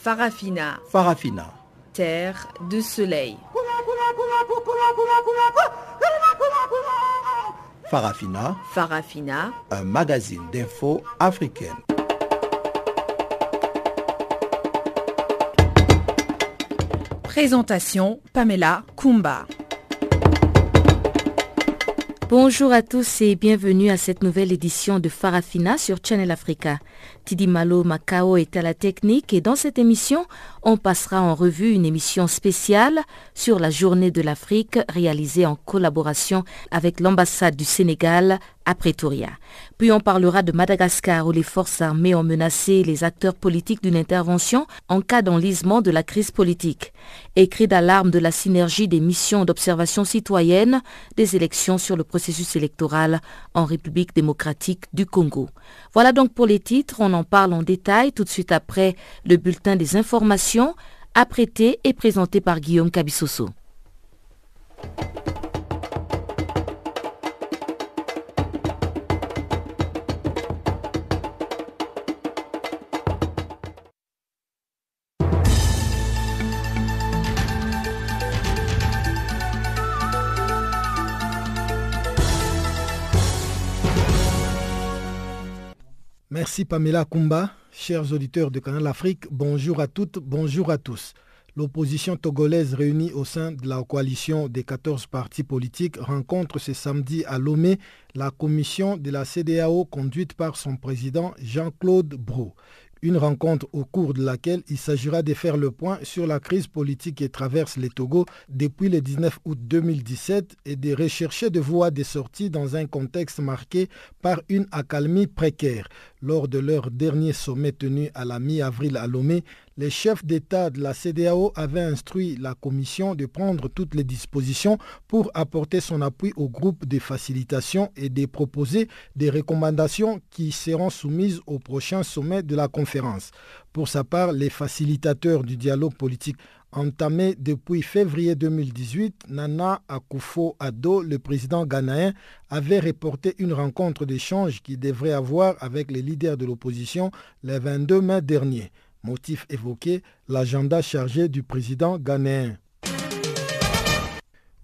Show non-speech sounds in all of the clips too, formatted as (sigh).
Farafina. Farafina. Terre de soleil. Farafina. Farafina. Un magazine d'infos africaine. Présentation Pamela Kumba. Bonjour à tous et bienvenue à cette nouvelle édition de Farafina sur Channel Africa. Tidi Malo Macao est à la technique et dans cette émission, on passera en revue une émission spéciale sur la journée de l'Afrique réalisée en collaboration avec l'ambassade du Sénégal à Pretoria. Puis on parlera de Madagascar où les forces armées ont menacé les acteurs politiques d'une intervention en cas d'enlisement de la crise politique. Écrit d'alarme de la synergie des missions d'observation citoyenne des élections sur le processus électoral en République démocratique du Congo. Voilà donc pour les titres, parle en détail tout de suite après le bulletin des informations apprêté et présenté par Guillaume Cabissoso. Merci Pamela Kumba. Chers auditeurs de Canal Afrique, bonjour à toutes, bonjour à tous. L'opposition togolaise réunie au sein de la coalition des 14 partis politiques rencontre ce samedi à Lomé la commission de la CDAO conduite par son président Jean-Claude Brou. Une rencontre au cours de laquelle il s'agira de faire le point sur la crise politique qui traverse les Togo depuis le 19 août 2017 et de rechercher de voies de sortie dans un contexte marqué par une accalmie précaire. Lors de leur dernier sommet tenu à la mi-avril à Lomé, les chefs d'État de la CDAO avaient instruit la Commission de prendre toutes les dispositions pour apporter son appui au groupe de facilitation et de proposer des recommandations qui seront soumises au prochain sommet de la conférence. Pour sa part, les facilitateurs du dialogue politique entamé depuis février 2018, Nana Akufo-Addo, le président ghanéen, avait reporté une rencontre d'échange qui devrait avoir avec les leaders de l'opposition le 22 mai dernier. Motif évoqué, l'agenda chargé du président ghanéen.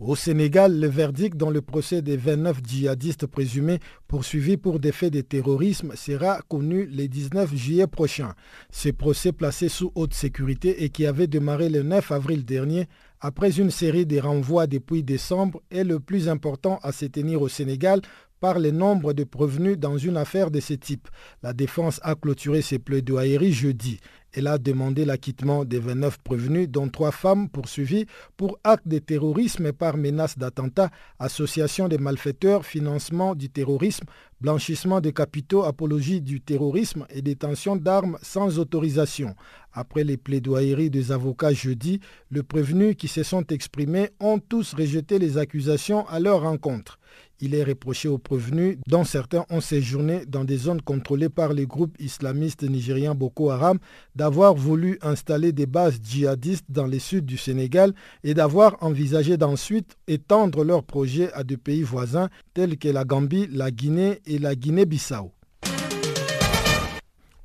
Au Sénégal, le verdict dans le procès des 29 djihadistes présumés poursuivis pour des faits de terrorisme sera connu le 19 juillet prochain. Ce procès placé sous haute sécurité et qui avait démarré le 9 avril dernier après une série de renvois depuis décembre est le plus important à se tenir au Sénégal par le nombre de prévenus dans une affaire de ce type. La défense a clôturé ses plaidoyeries jeudi. Elle a demandé l'acquittement des 29 prévenus, dont trois femmes poursuivies pour actes de terrorisme par menace d'attentat, association des malfaiteurs, financement du terrorisme, blanchissement de capitaux, apologie du terrorisme et détention d'armes sans autorisation. Après les plaidoyeries des avocats jeudi, les prévenus qui se sont exprimés ont tous rejeté les accusations à leur rencontre. Il est reproché aux prévenus, dont certains ont séjourné dans des zones contrôlées par les groupes islamistes nigériens Boko Haram, d'avoir voulu installer des bases djihadistes dans le sud du Sénégal et d'avoir envisagé d'ensuite étendre leurs projets à des pays voisins tels que la Gambie, la Guinée et la Guinée-Bissau.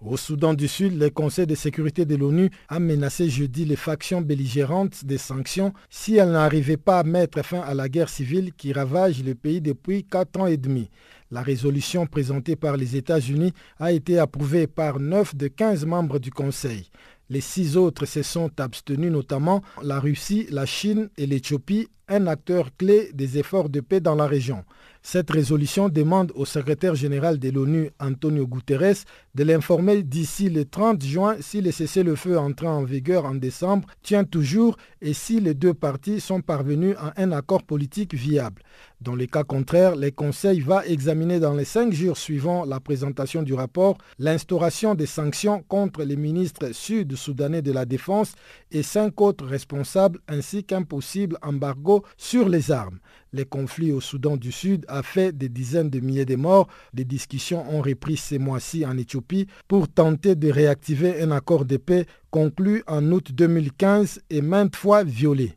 Au Soudan du Sud, le Conseil de sécurité de l'ONU a menacé jeudi les factions belligérantes des sanctions si elles n'arrivaient pas à mettre fin à la guerre civile qui ravage le pays depuis quatre ans et demi. La résolution présentée par les États-Unis a été approuvée par 9 de 15 membres du Conseil. Les six autres se sont abstenus, notamment la Russie, la Chine et l'Éthiopie, un acteur clé des efforts de paix dans la région. Cette résolution demande au secrétaire général de l'ONU, Antonio Guterres, de l'informer d'ici le 30 juin si le cessez-le-feu entré en vigueur en décembre tient toujours et si les deux parties sont parvenus à un accord politique viable. Dans le cas contraire, le Conseil va examiner dans les cinq jours suivant la présentation du rapport l'instauration des sanctions contre les ministres sud-soudanais de la Défense et cinq autres responsables ainsi qu'un possible embargo sur les armes. Les conflits au Soudan du Sud a fait des dizaines de milliers de morts. Des discussions ont repris ces mois-ci en Éthiopie pour tenter de réactiver un accord de paix conclu en août 2015 et maintes fois violé.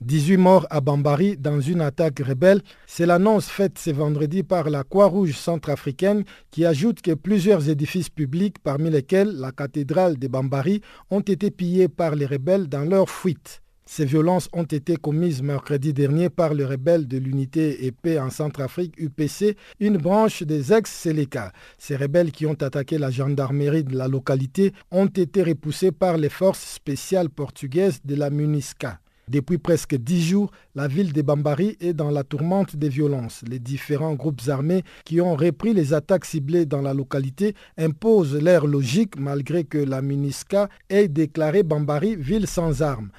18 morts à Bambari dans une attaque rebelle. C'est l'annonce faite ce vendredi par la Croix-Rouge centrafricaine qui ajoute que plusieurs édifices publics, parmi lesquels la cathédrale de Bambari, ont été pillés par les rebelles dans leur fuite. Ces violences ont été commises mercredi dernier par les rebelles de l'unité épée en Centrafrique UPC, une branche des ex-Séléka. Ces rebelles qui ont attaqué la gendarmerie de la localité ont été repoussés par les forces spéciales portugaises de la MUNISCA. Depuis presque dix jours, la ville de Bambari est dans la tourmente des violences. Les différents groupes armés qui ont repris les attaques ciblées dans la localité imposent leur logique malgré que la MINISCA ait déclaré Bambari ville sans armes.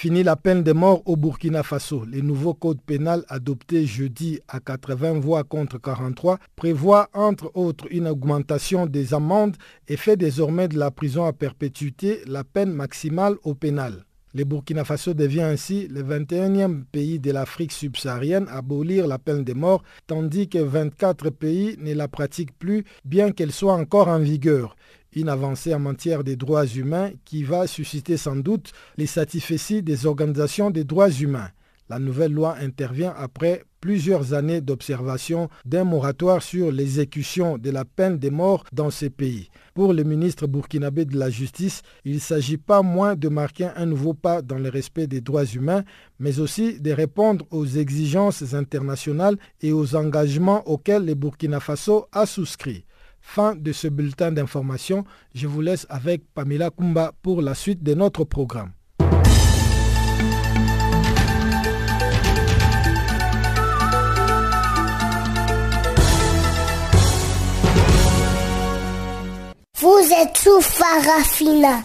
Fini la peine de mort au Burkina Faso. Le nouveau code pénal adopté jeudi à 80 voix contre 43 prévoit entre autres une augmentation des amendes et fait désormais de la prison à perpétuité la peine maximale au pénal. Le Burkina Faso devient ainsi le 21e pays de l'Afrique subsaharienne à abolir la peine de mort, tandis que 24 pays ne la pratiquent plus, bien qu'elle soit encore en vigueur une avancée en matière des droits humains qui va susciter sans doute les satisfecits des organisations des droits humains. La nouvelle loi intervient après plusieurs années d'observation d'un moratoire sur l'exécution de la peine de mort dans ces pays. Pour le ministre burkinabé de la Justice, il ne s'agit pas moins de marquer un nouveau pas dans le respect des droits humains, mais aussi de répondre aux exigences internationales et aux engagements auxquels le Burkina Faso a souscrit. Fin de ce bulletin d'information. Je vous laisse avec Pamela Kumba pour la suite de notre programme. Vous êtes sous Farafina.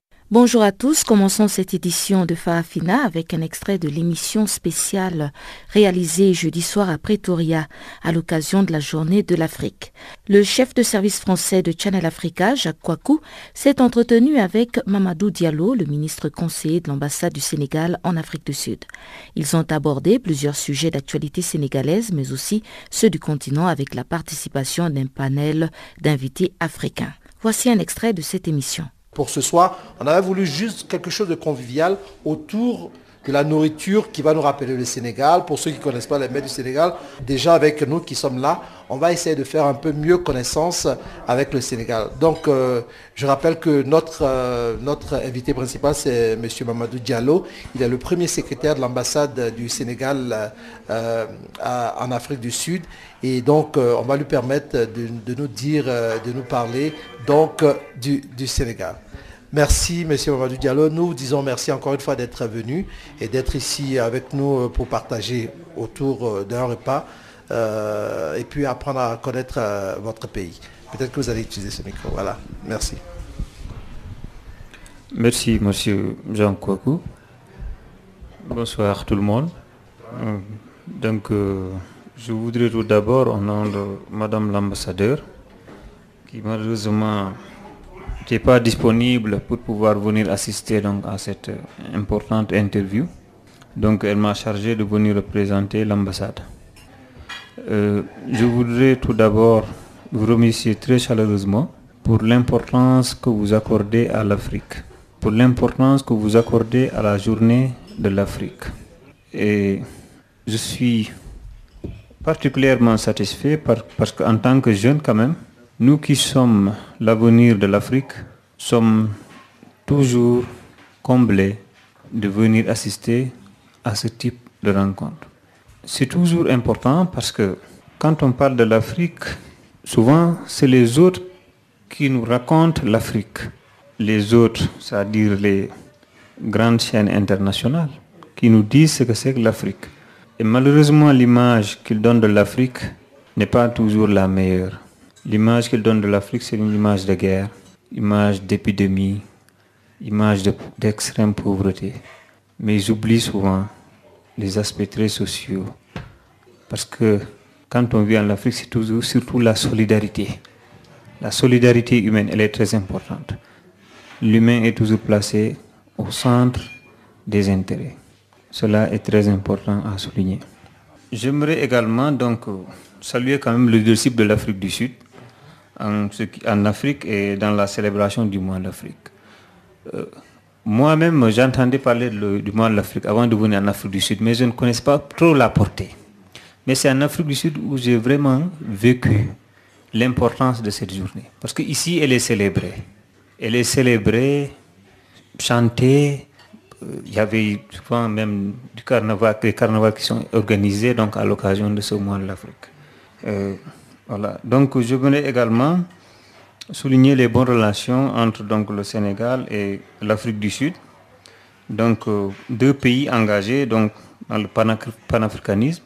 Bonjour à tous, commençons cette édition de Farafina avec un extrait de l'émission spéciale réalisée jeudi soir à Pretoria à l'occasion de la journée de l'Afrique. Le chef de service français de Channel Africa, Jacques Kouakou, s'est entretenu avec Mamadou Diallo, le ministre conseiller de l'ambassade du Sénégal en Afrique du Sud. Ils ont abordé plusieurs sujets d'actualité sénégalaise, mais aussi ceux du continent avec la participation d'un panel d'invités africains. Voici un extrait de cette émission. Pour ce soir, on avait voulu juste quelque chose de convivial autour de la nourriture qui va nous rappeler le Sénégal. Pour ceux qui ne connaissent pas les mets du Sénégal, déjà avec nous qui sommes là, on va essayer de faire un peu mieux connaissance avec le Sénégal. Donc, euh, je rappelle que notre, euh, notre invité principal, c'est M. Mamadou Diallo. Il est le premier secrétaire de l'ambassade du Sénégal euh, en Afrique du Sud. Et donc, on va lui permettre de, nous dire, de nous parler du Sénégal. Merci, Monsieur Mamadou Diallo. Nous vous disons merci encore une fois d'être venu et d'être ici avec nous pour partager autour d'un repas euh, et puis apprendre à connaître euh, votre pays. Peut-être que vous allez utiliser ce micro. Voilà. Merci. Merci, Monsieur Jean Kouakou. Bonsoir tout le monde. Euh, donc, je voudrais tout d'abord, au nom de Madame l'ambassadeur, qui malheureusement n'était pas disponible pour pouvoir venir assister donc, à cette importante interview. Donc elle m'a chargé de venir représenter l'ambassade. Euh, je voudrais tout d'abord vous remercier très chaleureusement pour l'importance que vous accordez à l'Afrique, pour l'importance que vous accordez à la journée de l'Afrique. Et je suis particulièrement satisfait parce qu'en tant que jeune quand même, nous qui sommes l'avenir de l'Afrique sommes toujours comblés de venir assister à ce type de rencontre. C'est toujours important parce que quand on parle de l'Afrique, souvent c'est les autres qui nous racontent l'Afrique. Les autres, c'est-à-dire les grandes chaînes internationales, qui nous disent ce que c'est que l'Afrique. Et malheureusement, l'image qu'ils donnent de l'Afrique n'est pas toujours la meilleure. L'image qu'ils donnent de l'Afrique, c'est une image de guerre, image d'épidémie, image d'extrême pauvreté. Mais ils oublient souvent les aspects très sociaux. Parce que quand on vit en Afrique, c'est toujours surtout la solidarité. La solidarité humaine, elle est très importante. L'humain est toujours placé au centre des intérêts. Cela est très important à souligner. J'aimerais également donc saluer quand même le leadership de l'Afrique du Sud en, en, Afrique et dans la célébration du mois de l'Afrique. Euh, moi-même, j'entendais parler du mois de l'Afrique avant de venir en Afrique du Sud, mais je ne connaissais pas trop la portée. Mais c'est en Afrique du Sud où j'ai vraiment vécu l'importance de cette journée. Parce qu'ici, elle est célébrée. Elle est célébrée, chantée. Il y avait souvent même du carnaval, des carnavals qui sont organisés donc, à l'occasion de ce mois de l'Afrique. Euh, voilà. Donc je venais également souligner les bonnes relations entre donc, le Sénégal et l'Afrique du Sud. Donc euh, deux pays engagés donc, dans le panafricanisme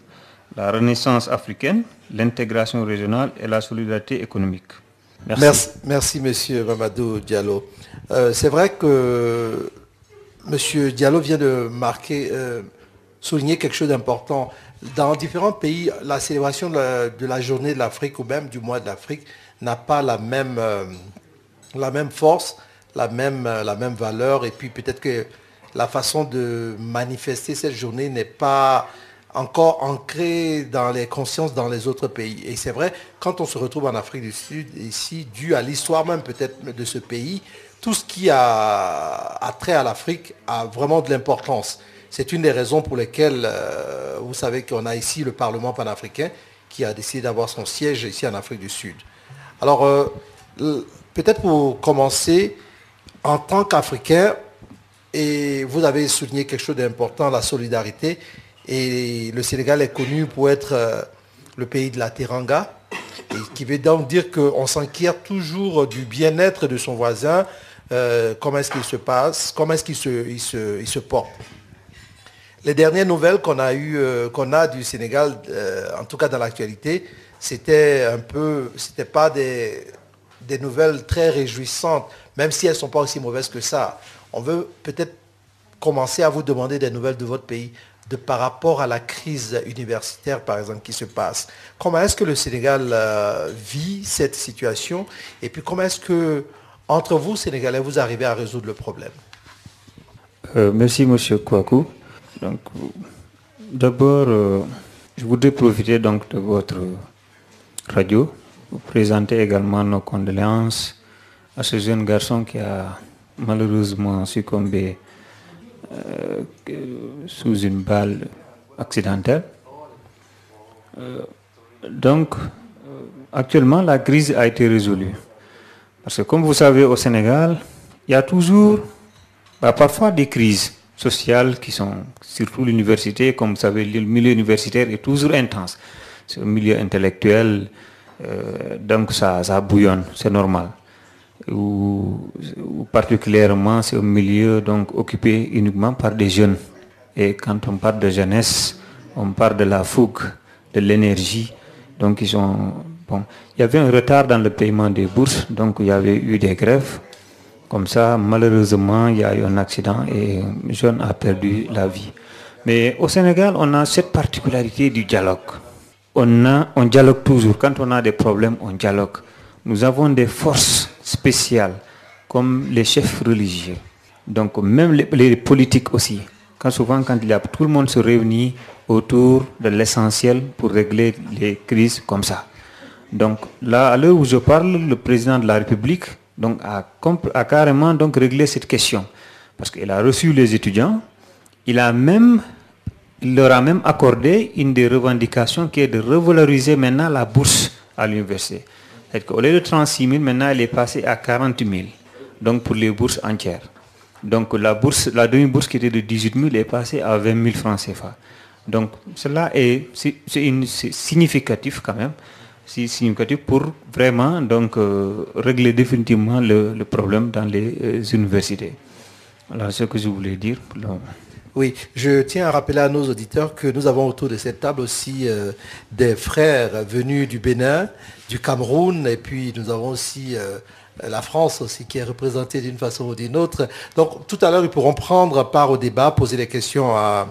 la renaissance africaine, l'intégration régionale et la solidarité économique. Merci. Merci, Monsieur Mamadou Diallo. Euh, c'est vrai que Monsieur Diallo vient de marquer, euh, souligner quelque chose d'important. Dans différents pays, la célébration de la, journée de l'Afrique ou même du mois de l'Afrique n'a pas la même, euh, force, la même, la même valeur. Et puis peut-être que la façon de manifester cette journée n'est pas encore ancré dans les consciences dans les autres pays. Et c'est vrai, quand on se retrouve en Afrique du Sud, ici, dû à l'histoire même peut-être de ce pays, tout ce qui a, trait à l'Afrique a vraiment de l'importance. C'est une des raisons pour lesquelles, euh, vous savez qu'on a ici le Parlement panafricain qui a décidé d'avoir son siège ici en Afrique du Sud. Alors, euh, peut-être pour commencer, en tant qu'Africain, et vous avez souligné quelque chose d'important, la solidarité, et le Sénégal est connu pour être euh, le pays de la teranga, et qui veut donc dire qu'on s'inquiète toujours du bien-être de son voisin, comment est-ce qu'il se passe, comment est-ce qu'il se, porte. Les dernières nouvelles qu'on a eu, euh, qu'on a du Sénégal, en tout cas dans l'actualité, c'était un peu, c'était pas des, nouvelles très réjouissantes, même si elles ne sont pas aussi mauvaises que ça. On veut peut-être commencer à vous demander des nouvelles de votre pays par rapport à la crise universitaire, par exemple, qui se passe. Comment est-ce que le Sénégal euh, vit cette situation? Et puis comment est-ce que, entre vous, Sénégalais, vous arrivez à résoudre le problème? Euh, Merci, Monsieur Kouakou. Donc, d'abord, euh, je voudrais profiter donc de votre radio pour présenter également nos condoléances à ce jeune garçon qui a malheureusement succombé euh, sous une balle accidentelle. Euh, donc, actuellement, la crise a été résolue. Parce que comme vous savez, au Sénégal, il y a toujours, bah, parfois des crises sociales qui sont, surtout l'université, comme vous savez, le milieu universitaire est toujours intense. C'est un milieu intellectuel, donc ça, ça bouillonne, c'est normal ou, particulièrement c'est un milieu donc occupé uniquement par des jeunes. Et quand on parle de jeunesse, on parle de la fougue, de l'énergie. Donc ils ont bon, il y avait un retard dans le paiement des bourses, donc il y avait eu des grèves. Comme ça, malheureusement, il y a eu un accident et un jeune a perdu la vie. Mais au Sénégal, on a cette particularité du dialogue. On, a, on dialogue toujours. Quand on a des problèmes, on dialogue. Nous avons des forces spéciales, comme les chefs religieux. Donc même les, politiques aussi. Quand souvent, quand il y a, tout le monde se réunit autour de l'essentiel pour régler les crises comme ça. Donc là, à l'heure où je parle, le président de la République donc, a, carrément donc réglé cette question. Parce qu'il a reçu les étudiants, il, a même, il leur a même accordé une des revendications qui est de revaloriser maintenant la bourse à l'université. Au lieu de 36 000, maintenant, elle est passée à 40 000. Donc, pour les bourses entières. Donc la bourse, la demi-bourse qui était de 18 000 est passée à 20 000 francs CFA. Donc cela est, significatif quand même, c'est significatif pour vraiment donc, euh, régler définitivement le, problème dans les euh, universités. Voilà ce que je voulais dire. Oui, je tiens à rappeler à nos auditeurs que nous avons autour de cette table aussi euh, des frères venus du Bénin, du Cameroun, et puis nous avons aussi la France aussi qui est représentée d'une façon ou d'une autre. Donc tout à l'heure, ils pourront prendre part au débat, poser des questions à,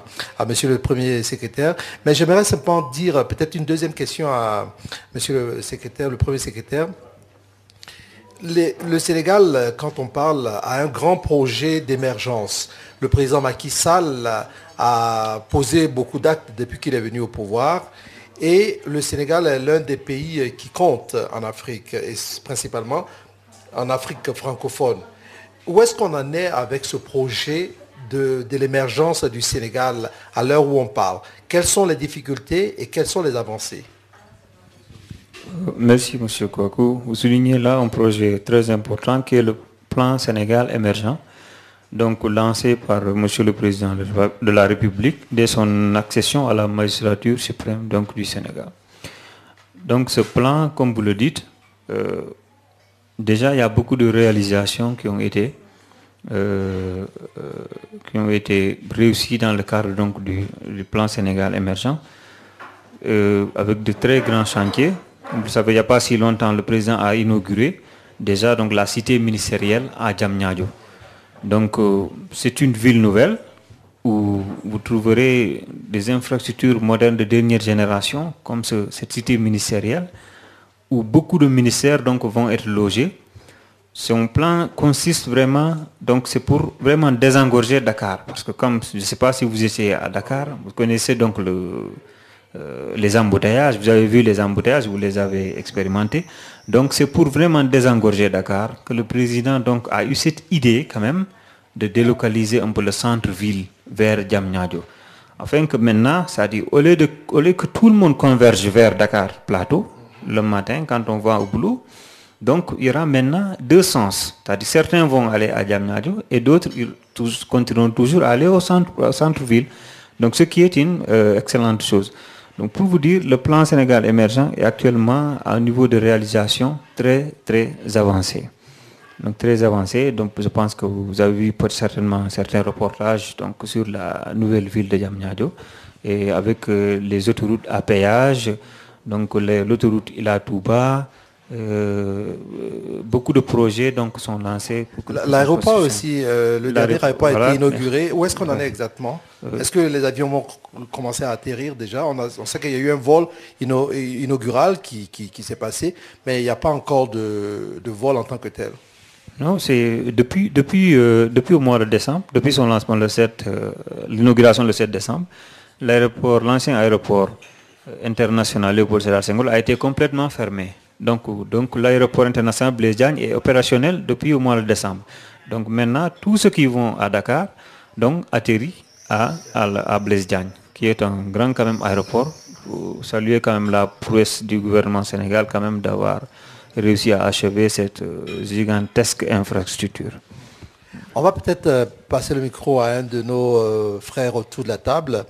Monsieur le Premier secrétaire. Mais j'aimerais simplement dire peut-être une deuxième question à Monsieur le secrétaire, le Premier secrétaire. le Sénégal, quand on parle, a un grand projet d'émergence. Le président Macky Sall a posé beaucoup d'actes depuis qu'il est venu au pouvoir. Et le Sénégal est l'un des pays qui compte en Afrique, et principalement en Afrique francophone. Où est-ce qu'on en est avec ce projet de, l'émergence du Sénégal à l'heure où on parle? Quelles sont les difficultés et quelles sont les avancées? Merci M. Kouakou. Vous soulignez là un projet très important qui est le plan Sénégal émergent, donc lancé par M. le Président de la République dès son accession à la magistrature suprême donc, du Sénégal. Donc ce plan, comme vous le dites, euh, déjà, il y a beaucoup de réalisations qui ont été, euh, euh, qui ont été réussies dans le cadre donc, du, plan Sénégal émergent, euh, avec de très grands chantiers. Vous savez, il n'y a pas si longtemps, le président a inauguré déjà donc, la cité ministérielle à Djamnyadjo. Donc, c'est une ville nouvelle où vous trouverez des infrastructures modernes de dernière génération, comme cette cité ministérielle où beaucoup de ministères donc, vont être logés. Son plan consiste vraiment, donc c'est pour vraiment désengorger Dakar. Parce que comme, je ne sais pas si vous étiez à Dakar, vous connaissez donc le, euh, les embouteillages, vous avez vu les embouteillages, vous les avez expérimentés. Donc c'est pour vraiment désengorger Dakar que le président donc, a eu cette idée quand même de délocaliser un peu le centre-ville vers Djamnyadjo. Afin que maintenant, ça dit, au lieu, de, au lieu que tout le monde converge vers Dakar Plateau, le matin quand on va au boulot. Donc il y aura maintenant deux sens. C'est-à-dire certains vont aller à Djamnadio et d'autres continueront toujours à aller au centre-ville. Donc ce qui est une euh, excellente chose. Donc pour vous dire, le plan Sénégal émergent est actuellement à un niveau de réalisation très très avancé. Donc très avancé. Donc je pense que vous avez vu certainement certains reportages donc, sur la nouvelle ville de Djamnadio et avec euh, les autoroutes à péage, donc l'autoroute Ila Touba, euh, beaucoup de projets donc, sont lancés. L'aéroport aussi, euh, le dernier aéroport a été inauguré. Où est-ce qu'on en est exactement euh, Est-ce que les avions vont commencer à atterrir déjà on, sait qu'il y a eu un vol inaugural qui, s'est passé, mais il n'y a pas encore de, vol en tant que tel. Non, c'est depuis, depuis, depuis au mois de décembre, depuis son lancement le 7, l'inauguration le 7 décembre, l'aéroport, l'ancien aéroport euh, international Léopold Sédar Senghor a été complètement fermé. Donc, donc l'aéroport international Blaise est opérationnel depuis au mois de décembre. Donc maintenant, tous ceux qui vont à Dakar donc, atterrissent à, à, Blaise qui est un grand quand même aéroport. Vous saluer quand même la prouesse du gouvernement sénégal quand même d'avoir réussi à achever cette euh, gigantesque infrastructure. On va peut-être euh, passer le micro à un de nos frères autour de la table.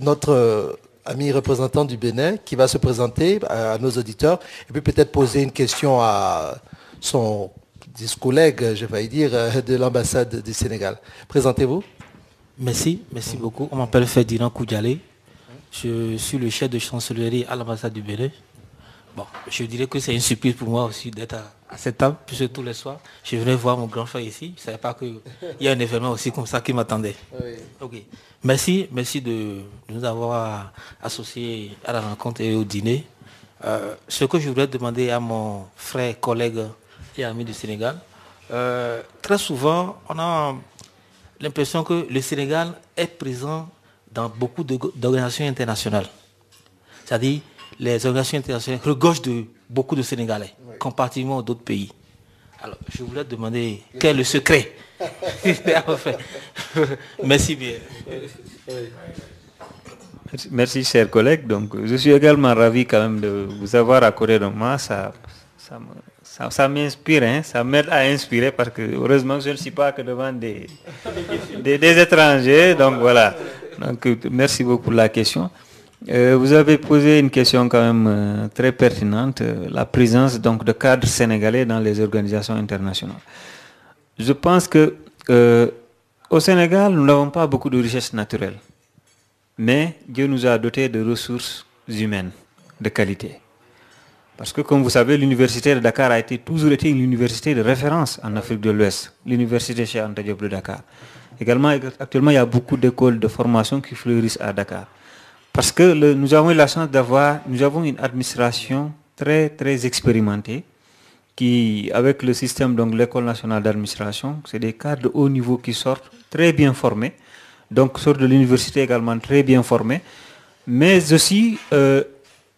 notre ami représentant du Bénin, qui va se présenter à, nos auditeurs et puis peut-être poser une question à son collègue, je vais dire, euh, de l'ambassade du Sénégal. Présentez-vous. Merci, merci beaucoup. On m'appelle Ferdinand Koudjalé. Je suis le chef de chancellerie à l'ambassade du Bénin. Bon, je dirais que c'est une surprise pour moi aussi d'être à, cette table, puisque tous les soirs, je venais voir mon grand frère ici. Je ne savais pas qu'il y a un événement aussi comme ça qui m'attendait. Oui. Merci, merci de, nous avoir associés à la rencontre et au dîner. Euh, ce que je voudrais demander à mon frère, collègue et ami du Sénégal, euh, très souvent, on a l'impression que le Sénégal est présent dans beaucoup d'organisations internationales. C'est-à-dire, les organisations internationales regorgent de beaucoup de Sénégalais, comparativement d'autres pays. Alors, je voulais demander quel est le secret (laughs) Merci bien. Merci, chers collègues. Donc, je suis également ravi quand même de vous avoir accordé de moi. Ça, ça, m'inspire, hein, ça m'aide à inspirer parce que heureusement je ne suis pas que devant des, des, étrangers. Donc voilà. Donc, merci beaucoup pour la question. Euh, vous avez posé une question quand même euh, très pertinente, euh, la présence donc de cadres sénégalais dans les organisations internationales. Je pense que au Sénégal, nous n'avons pas beaucoup de richesses naturelles, mais Dieu nous a dotés de ressources humaines de qualité. Parce que comme vous savez, l'université de Dakar a été, toujours été une université de référence en Afrique de l'Ouest, l'université chez Anta Diop de Dakar. Également, actuellement, il y a beaucoup d'écoles de formation qui fleurissent à Dakar. Parce que nous avons eu la chance d'avoir, nous avons une administration très, très expérimentée, qui, avec le système, donc l'école nationale d'administration, c'est des cadres de haut niveau qui sortent très bien formés, donc sortent de l'université également très bien formés, mais aussi, euh,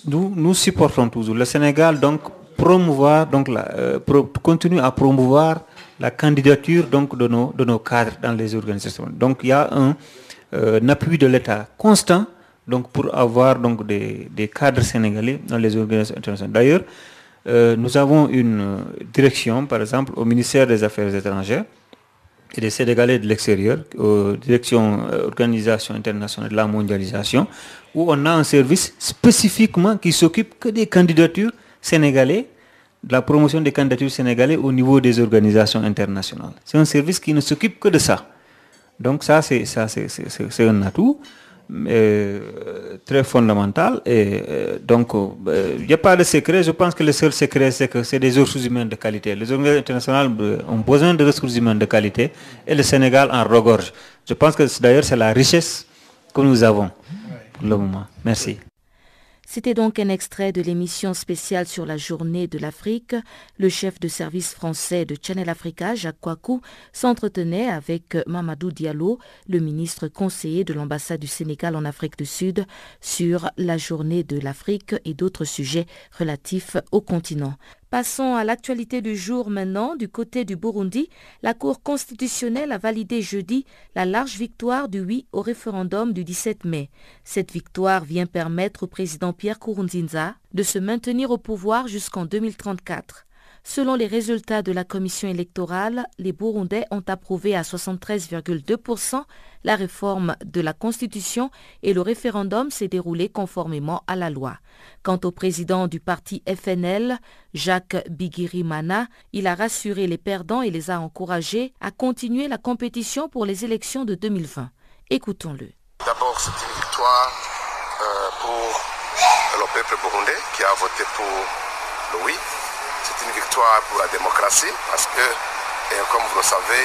nous, nous supportons toujours. Le Sénégal, donc, promouvoir, donc, euh, continue à promouvoir la candidature donc, de, nos, de nos cadres dans les organisations. Donc, il y a un, euh, un appui de l'État constant donc, pour avoir donc, des, cadres sénégalais dans les organisations internationales. D'ailleurs, euh, nous avons une euh, direction, par exemple, au ministère des Affaires étrangères et des Sénégalais de l'extérieur, direction euh, Organisation internationale de la mondialisation, où on a un service spécifiquement qui s'occupe que des candidatures sénégalais, de la promotion des candidatures sénégalais au niveau des organisations internationales. C'est un service qui ne s'occupe que de ça. Donc ça, c'est un atout. Euh, très fondamental. Et euh, donc, il euh, n'y a pas de secret. Je pense que le seul secret, c'est que c'est des ressources humaines de qualité. Les organisations internationales ont besoin de ressources humaines de qualité et le Sénégal en regorge. Je pense que d'ailleurs, c'est la richesse que nous avons pour le moment. Merci. C'était donc un extrait de l'émission spéciale sur la journée de l'Afrique. Le chef de service français de Channel Africa, Jacques Kouakou, s'entretenait avec Mamadou Diallo, le ministre conseiller de l'ambassade du Sénégal en Afrique du Sud, sur la journée de l'Afrique et d'autres sujets relatifs au continent. Passons à l'actualité du jour maintenant. Du côté du Burundi, la Cour constitutionnelle a validé jeudi la large victoire du oui au référendum du 17 mai. Cette victoire vient permettre au président Pierre Kourounzinza de se maintenir au pouvoir jusqu'en 2034. Selon les résultats de la commission électorale, les Burundais ont approuvé à 73,2% la réforme de la Constitution et le référendum s'est déroulé conformément à la loi. Quant au président du parti FNL, Jacques Bigirimana, il a rassuré les perdants et les a encouragés à continuer la compétition pour les élections de 2020. Écoutons-le. D'abord, c'est une victoire euh, pour le peuple burundais qui a voté pour le oui c'est une victoire pour la démocratie parce que, comme vous le savez,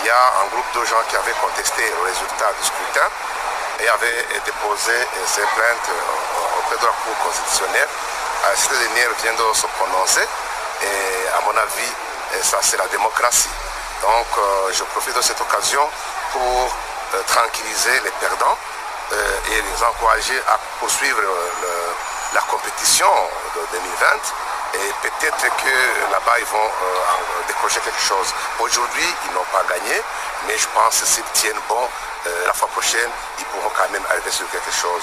il y a un groupe de gens qui avaient contesté le résultat du scrutin et avaient déposé ces plaintes auprès de la Cour constitutionnelle. Cette dernière vient de se prononcer et à mon avis, ça c'est la démocratie. Donc euh, je profite de cette occasion pour euh, tranquilliser les perdants euh, et les encourager à poursuivre la compétition de 2020 et peut-être que là-bas ils vont euh, décrocher quelque chose. Aujourd'hui, ils n'ont pas gagné, mais je pense que s'ils tiennent bon, euh, la fois prochaine, ils pourront quand même arriver sur quelque chose.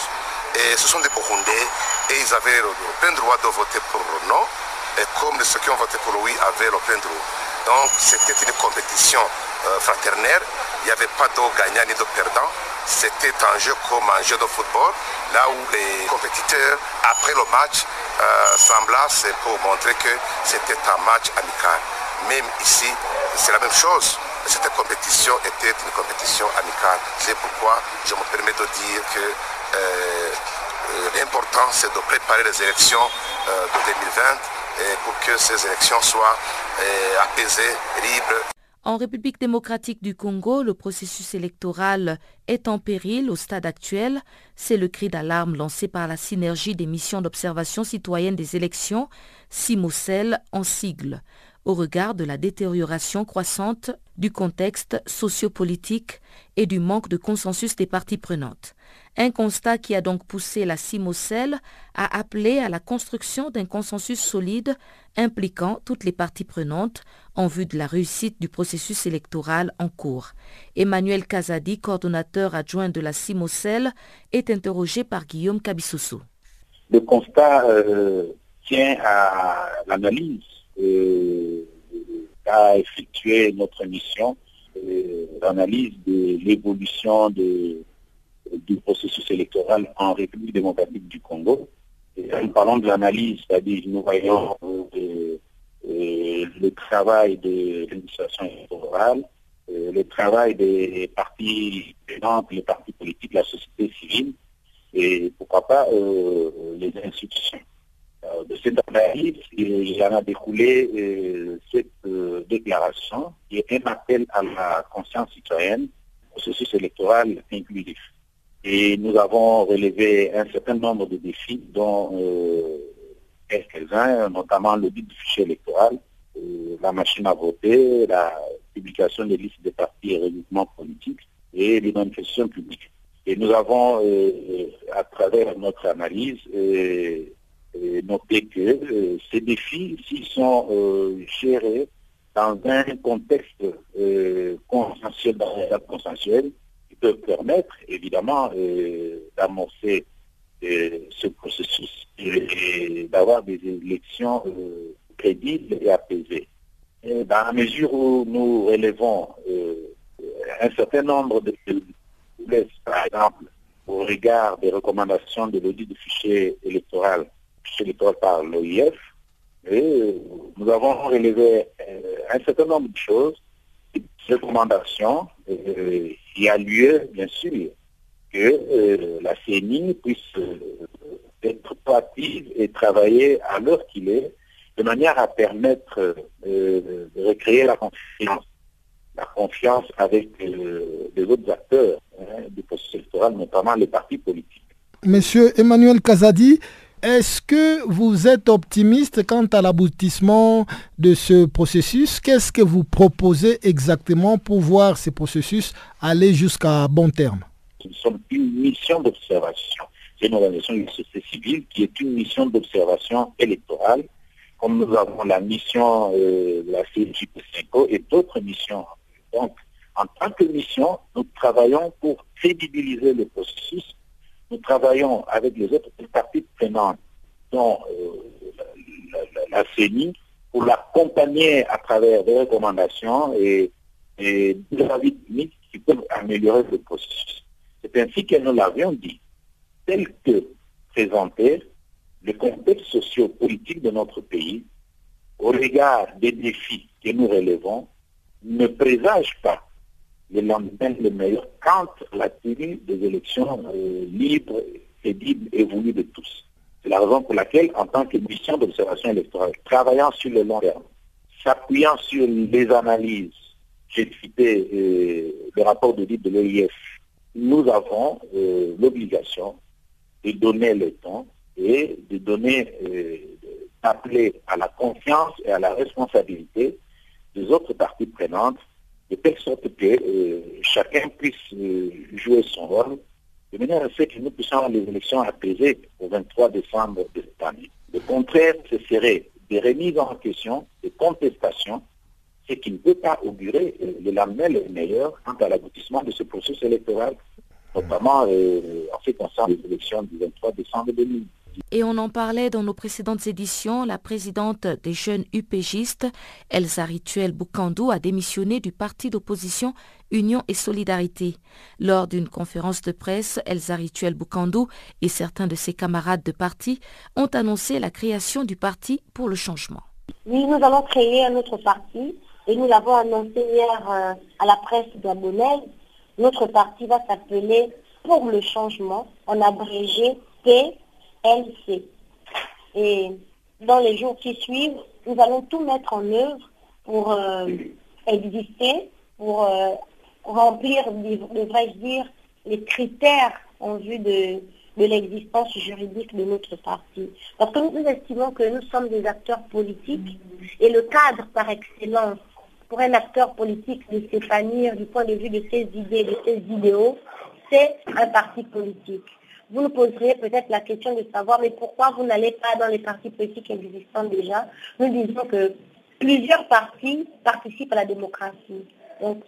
Et ce sont des Burundais et ils avaient le plein droit de voter pour le non, et comme ceux qui ont voté pour le oui avaient le plein droit. Donc c'était une compétition euh, fraternelle, il n'y avait pas de gagnant ni de perdant c'était un jeu comme un jeu de football, là où les compétiteurs, après le match, euh, pour montrer que c'était un match amical. Même ici, c'est la même chose. Cette compétition était une compétition amicale. C'est pourquoi je me permets de dire que euh, l'important, c'est de préparer les élections euh, de 2020 et pour que ces élections soient euh, apaisées, libres. En République démocratique du Congo, le processus électoral est en péril au stade actuel. C'est le cri d'alarme lancé par la synergie des missions d'observation citoyenne des élections, CIMOCEL en sigle, au regard de la détérioration croissante du contexte sociopolitique et du manque de consensus des parties prenantes. Un constat qui a donc poussé la CIMOCEL à appeler à la construction d'un consensus solide impliquant toutes les parties prenantes en vue de la réussite du processus électoral en cours. Emmanuel Kazadi, coordonnateur adjoint de la CIMOCEL, est interrogé par Guillaume Kabissoussou. Le constat euh, tient à l'analyse qu'a effectué notre mission d'analyse de l'évolution du processus électoral en République démocratique du Congo. Nous parlons de l'analyse, c'est-à-dire nous voyons le travail de l'administration électorale, le travail des partis les partis politiques, la société civile, et pourquoi pas euh, les institutions. Euh, de cette analyse, il en a découlé euh, cette déclaration qui est un appel à la conscience citoyenne, processus électoral inclusif. Et nous avons relevé un certain nombre de défis, dont quelques-uns, notamment le but du fichier électoral, la machine à voter, la publication des listes des partis et regroupements politiques et les manifestations publiques. Et nous avons, euh, à travers notre analyse, euh, euh, noté que ces défis, s'ils sont gérés dans un contexte consensuel, dans un cadre consensuel, ils peuvent permettre, évidemment, d'amorcer ce processus et d'avoir des élections crédibles et apaisées. dans la mesure où nous relevons un certain nombre de par exemple, au regard des recommandations de l'audit du fichier électoral, fichier électoral par l'OIF, nous avons relevé euh, un certain nombre de choses, des recommandations. il y a lieu, bien sûr, que euh, la CENI puisse euh, être proactive et travailler à l'heure qu'il est, de manière à permettre de recréer la confiance la confiance avec les autres acteurs hein, du processus électoral, notamment les partis politiques. Monsieur Emmanuel Kazadi, est-ce que vous êtes optimiste quant à l'aboutissement de ce processus? Qu'est-ce que vous proposez exactement pour voir ce processus aller jusqu'à bon terme? Nous sommes une mission d'observation. C'est une organisation de société civile qui est une mission d'observation électorale, comme nous avons la mission euh, la CGP5 et d'autres missions donc, en tant que mission, nous travaillons pour crédibiliser le processus. Nous travaillons avec les autres parties prenantes, dont euh, la, CENI, pour l'accompagner à travers des recommandations et, des avis techniques qui peuvent améliorer le processus. C'est ainsi que nous l'avions dit, tel que présenté, le contexte socio-politique de notre pays, au regard des défis que nous relevons, ne présage pas le lendemain le meilleur quand la tenue des élections euh, libres, crédibles et voulues de tous. C'est la raison pour laquelle, en tant que mission d'observation électorale, travaillant sur le long terme, s'appuyant sur les analyses, j'ai cité euh, le rapport de l'OIF, nous avons euh, l'obligation de donner le temps et de donner, d'appeler à la confiance et à la responsabilité des autres parties prenantes, de telle sorte que euh, chacun puisse euh, jouer son rôle, de manière à ce que nous puissions avoir les élections apaisées au 23 décembre de cette année. Le contraire, ce serait des remises en question, des contestations, ce qui ne peut pas augurer euh, le lendemain le meilleur quant à l'aboutissement de ce processus électoral, notamment en ce qui concerne les élections du 23 décembre 2020. Et on en parlait dans nos précédentes éditions, la présidente des jeunes UPGistes, Elsa Rituel Boukandou, a démissionné du parti d'opposition Union et Solidarité. Lors d'une conférence de presse, Elsa Rituel Boukandou et certains de ses camarades de parti ont annoncé la création du parti pour le changement. Oui, nous allons créer un autre parti et nous l'avons annoncé hier euh, à la presse gabonaise. Notre parti va s'appeler Pour le changement, en abrégé P LC. Et dans les jours qui suivent, nous allons tout mettre en œuvre pour euh, exister, pour euh, remplir, devrais-je dire, les critères en vue de, de l'existence juridique de notre parti. Parce que nous estimons que nous sommes des acteurs politiques et le cadre par excellence pour un acteur politique de s'épanouir du point de vue de ses idées, de ses idéaux, c'est un parti politique vous nous poserez peut-être la question de savoir, mais pourquoi vous n'allez pas dans les partis politiques existants déjà Nous disons que plusieurs partis participent à la démocratie. Donc,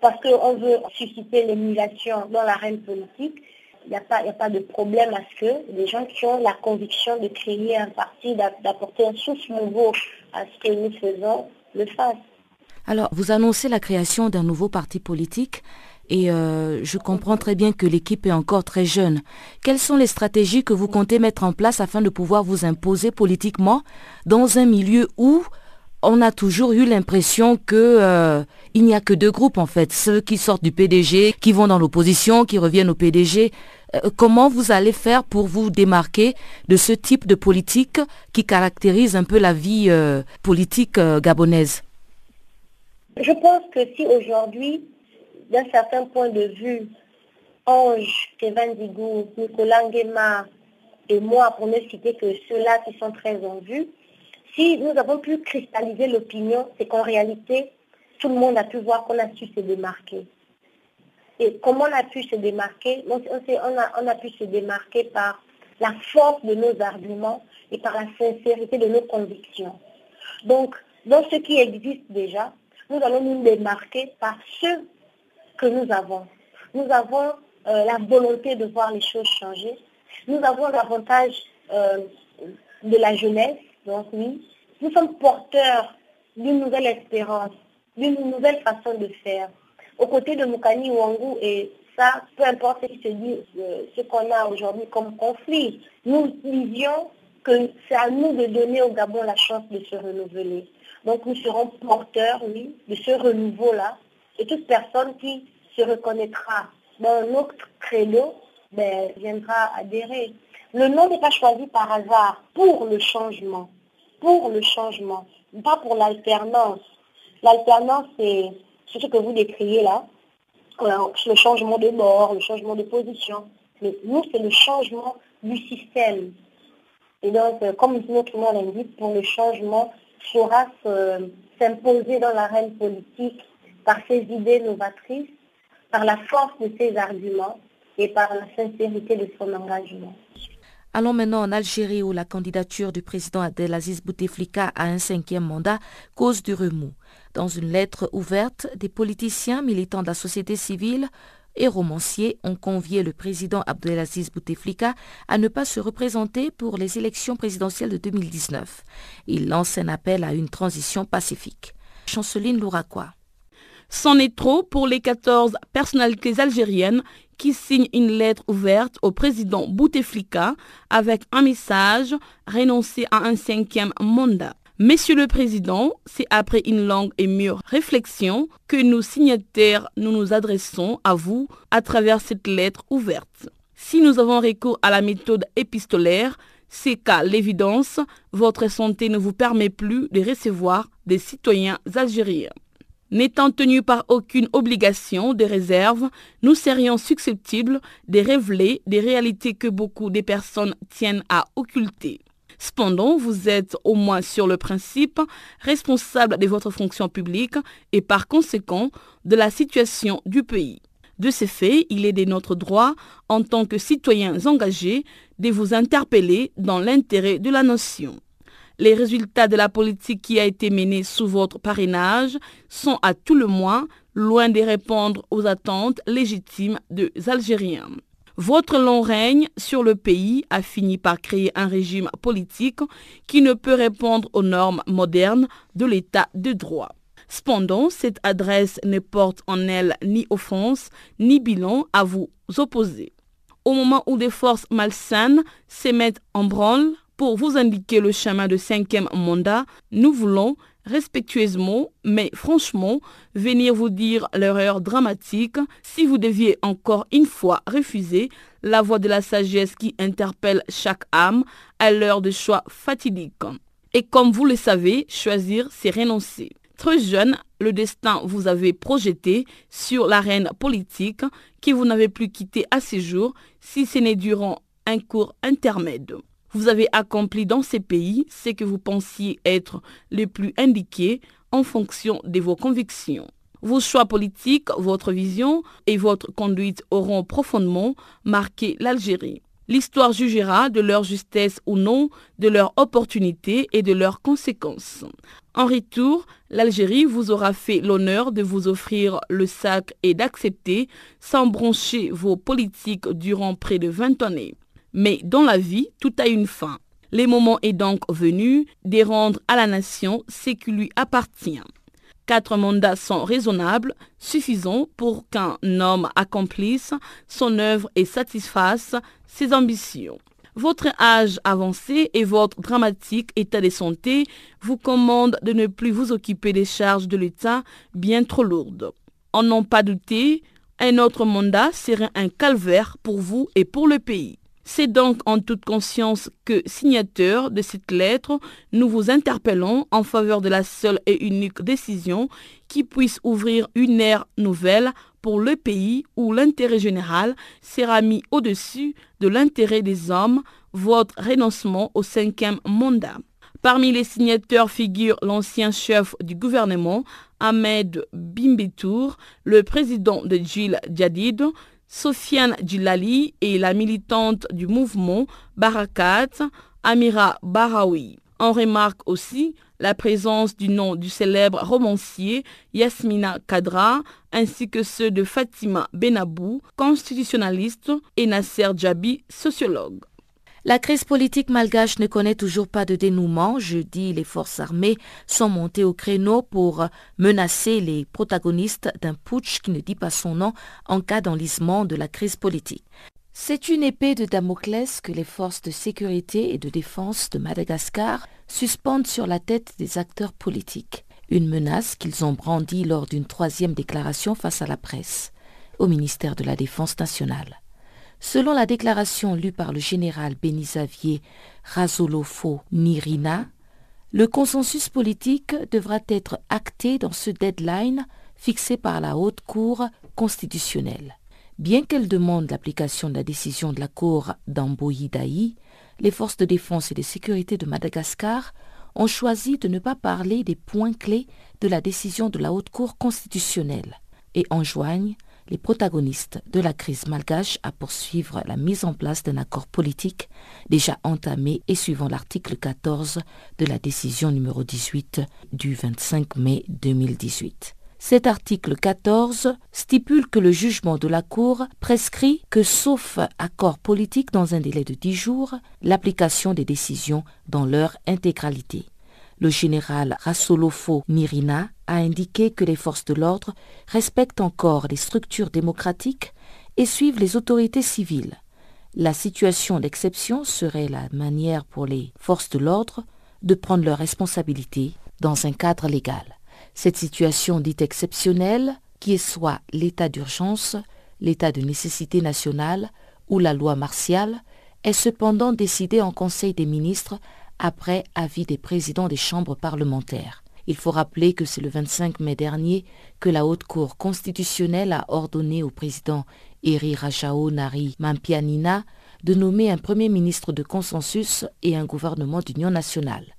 parce qu'on veut susciter l'émulation dans l'arène politique, il n'y a, a pas de problème à ce que les gens qui ont la conviction de créer un parti, d'apporter un souffle nouveau à ce que nous faisons, le fassent. Alors, vous annoncez la création d'un nouveau parti politique et euh, je comprends très bien que l'équipe est encore très jeune. Quelles sont les stratégies que vous comptez mettre en place afin de pouvoir vous imposer politiquement dans un milieu où on a toujours eu l'impression que euh, il n'y a que deux groupes en fait, ceux qui sortent du PDG, qui vont dans l'opposition, qui reviennent au PDG. Euh, comment vous allez faire pour vous démarquer de ce type de politique qui caractérise un peu la vie politique gabonaise? Je pense que si aujourd'hui d'un certain point de vue, Ange, Kevin Digou, Nicolas Nguema et moi, pour ne citer que ceux-là qui sont très en vue, si nous avons pu cristalliser l'opinion, c'est qu'en réalité, tout le monde a pu voir qu'on a su se démarquer. Et comment on a pu se démarquer? On, a, on a pu se démarquer par la force de nos arguments et par la sincérité de nos convictions. Donc, dans ce qui existe déjà, nous allons nous démarquer par ce que nous avons. Nous avons euh, la volonté de voir les choses changer. Nous avons l'avantage euh, de la jeunesse, donc oui. Nous sommes porteurs d'une nouvelle espérance, d'une nouvelle façon de faire. Aux côtés de Moukani Ouangou, et ça, peu importe ce euh, ce qu'on a aujourd'hui comme conflit, nous disions que c'est à nous de donner au Gabon la chance de se renouveler. Donc nous serons porteurs, oui, de ce renouveau-là. Et toute personne qui se reconnaîtra dans notre créneau, ben, viendra adhérer. Le nom n'est pas choisi par hasard pour le changement. Pour le changement, pas pour l'alternance. L'alternance, c'est ce que vous décriez là, le changement de bord, le changement de position. Mais nous, c'est le changement du système. Et donc, euh, comme notre nom l'indique, pour le changement, faudra s'imposer dans l'arène politique par ses idées novatrices par la force de ses arguments et par la sincérité de son engagement. Allons maintenant en Algérie où la candidature du président Abdelaziz Bouteflika à un cinquième mandat cause du remous. Dans une lettre ouverte, des politiciens militants de la société civile et romanciers ont convié le président Abdelaziz Bouteflika à ne pas se représenter pour les élections présidentielles de 2019. Il lance un appel à une transition pacifique. Chanceline Louraquois. C'en est trop pour les 14 personnalités algériennes qui signent une lettre ouverte au président Bouteflika avec un message renoncer à un cinquième mandat. Monsieur le Président, c'est après une longue et mûre réflexion que nous signataires nous nous adressons à vous à travers cette lettre ouverte. Si nous avons recours à la méthode épistolaire, c'est qu'à l'évidence, votre santé ne vous permet plus de recevoir des citoyens algériens. N'étant tenus par aucune obligation de réserve, nous serions susceptibles de révéler des réalités que beaucoup de personnes tiennent à occulter. Cependant, vous êtes au moins sur le principe responsable de votre fonction publique et par conséquent de la situation du pays. De ce fait, il est de notre droit, en tant que citoyens engagés, de vous interpeller dans l'intérêt de la nation. Les résultats de la politique qui a été menée sous votre parrainage sont à tout le moins loin de répondre aux attentes légitimes des Algériens. Votre long règne sur le pays a fini par créer un régime politique qui ne peut répondre aux normes modernes de l'état de droit. Cependant, cette adresse ne porte en elle ni offense ni bilan à vous opposer. Au moment où des forces malsaines se mettent en branle, pour vous indiquer le chemin de cinquième mandat, nous voulons respectueusement, mais franchement, venir vous dire l'erreur dramatique si vous deviez encore une fois refuser la voix de la sagesse qui interpelle chaque âme à l'heure de choix fatidiques. Et comme vous le savez, choisir, c'est renoncer. Très jeune, le destin vous avait projeté sur l'arène politique qui vous n'avez plus quitté à ces jours si ce n'est durant un cours intermède. Vous avez accompli dans ces pays ce que vous pensiez être le plus indiqué en fonction de vos convictions. Vos choix politiques, votre vision et votre conduite auront profondément marqué l'Algérie. L'histoire jugera de leur justesse ou non, de leur opportunité et de leurs conséquences. En retour, l'Algérie vous aura fait l'honneur de vous offrir le sac et d'accepter sans broncher vos politiques durant près de 20 années. Mais dans la vie, tout a une fin. Le moment est donc venu de rendre à la nation ce qui lui appartient. Quatre mandats sont raisonnables, suffisants pour qu'un homme accomplisse son œuvre et satisfasse ses ambitions. Votre âge avancé et votre dramatique état de santé vous commandent de ne plus vous occuper des charges de l'État bien trop lourdes. En n'ont pas douté, un autre mandat serait un calvaire pour vous et pour le pays. C'est donc en toute conscience que, signateur de cette lettre, nous vous interpellons en faveur de la seule et unique décision qui puisse ouvrir une ère nouvelle pour le pays où l'intérêt général sera mis au-dessus de l'intérêt des hommes, votre renoncement au cinquième mandat. Parmi les signateurs figure l'ancien chef du gouvernement, Ahmed Bimbetour, le président de Gilles Djadid, Sofiane Djilali et la militante du mouvement Barakat, Amira Barawi. On remarque aussi la présence du nom du célèbre romancier Yasmina Kadra ainsi que ceux de Fatima Benabou, constitutionnaliste, et Nasser Djabi, sociologue. La crise politique malgache ne connaît toujours pas de dénouement. Jeudi, les forces armées sont montées au créneau pour menacer les protagonistes d'un putsch qui ne dit pas son nom en cas d'enlisement de la crise politique. C'est une épée de Damoclès que les forces de sécurité et de défense de Madagascar suspendent sur la tête des acteurs politiques. Une menace qu'ils ont brandie lors d'une troisième déclaration face à la presse, au ministère de la Défense nationale. Selon la déclaration lue par le général Benisavier Razolofo Nirina, le consensus politique devra être acté dans ce deadline fixé par la Haute Cour constitutionnelle. Bien qu'elle demande l'application de la décision de la Cour d'Amboïdaï, les forces de défense et de sécurité de Madagascar ont choisi de ne pas parler des points clés de la décision de la Haute Cour constitutionnelle et enjoignent les protagonistes de la crise malgache à poursuivre la mise en place d'un accord politique déjà entamé et suivant l'article 14 de la décision numéro 18 du 25 mai 2018. Cet article 14 stipule que le jugement de la Cour prescrit que, sauf accord politique dans un délai de dix jours, l'application des décisions dans leur intégralité. Le général Rassolofo Nirina a indiqué que les forces de l'ordre respectent encore les structures démocratiques et suivent les autorités civiles. La situation d'exception serait la manière pour les forces de l'ordre de prendre leurs responsabilités dans un cadre légal. Cette situation dite exceptionnelle, qui est soit l'état d'urgence, l'état de nécessité nationale ou la loi martiale, est cependant décidée en Conseil des ministres après avis des présidents des chambres parlementaires. Il faut rappeler que c'est le 25 mai dernier que la Haute Cour constitutionnelle a ordonné au président Eri Rajao Nari Mampianina de nommer un Premier ministre de consensus et un gouvernement d'union nationale.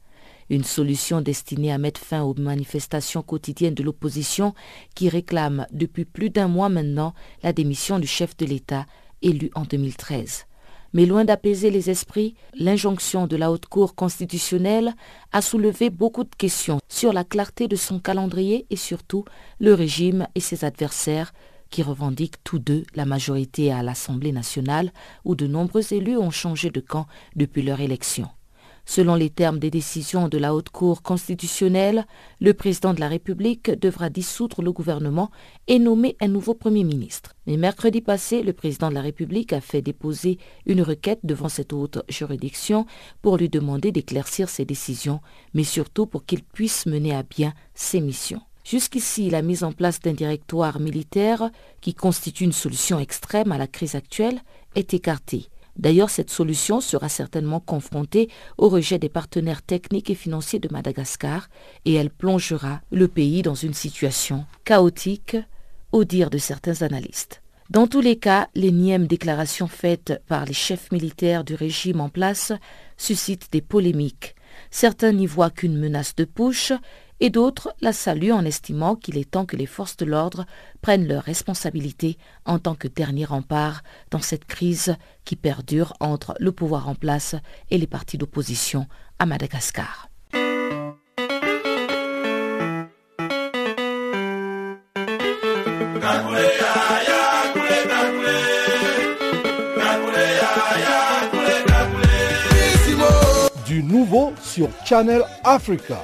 Une solution destinée à mettre fin aux manifestations quotidiennes de l'opposition qui réclament depuis plus d'un mois maintenant la démission du chef de l'État élu en 2013. Mais loin d'apaiser les esprits, l'injonction de la Haute Cour constitutionnelle a soulevé beaucoup de questions sur la clarté de son calendrier et surtout le régime et ses adversaires qui revendiquent tous deux la majorité à l'Assemblée nationale où de nombreux élus ont changé de camp depuis leur élection. Selon les termes des décisions de la Haute Cour constitutionnelle, le président de la République devra dissoudre le gouvernement et nommer un nouveau Premier ministre. Mais mercredi passé, le président de la République a fait déposer une requête devant cette haute juridiction pour lui demander d'éclaircir ses décisions, mais surtout pour qu'il puisse mener à bien ses missions. Jusqu'ici, la mise en place d'un directoire militaire, qui constitue une solution extrême à la crise actuelle, est écartée. D'ailleurs, cette solution sera certainement confrontée au rejet des partenaires techniques et financiers de Madagascar et elle plongera le pays dans une situation chaotique, au dire de certains analystes. Dans tous les cas, l'énième déclaration faite par les chefs militaires du régime en place suscite des polémiques. Certains n'y voient qu'une menace de push et d'autres la saluent en estimant qu'il est temps que les forces de l'ordre prennent leurs responsabilités en tant que dernier rempart dans cette crise qui perdure entre le pouvoir en place et les partis d'opposition à Madagascar. Du nouveau sur Channel Africa.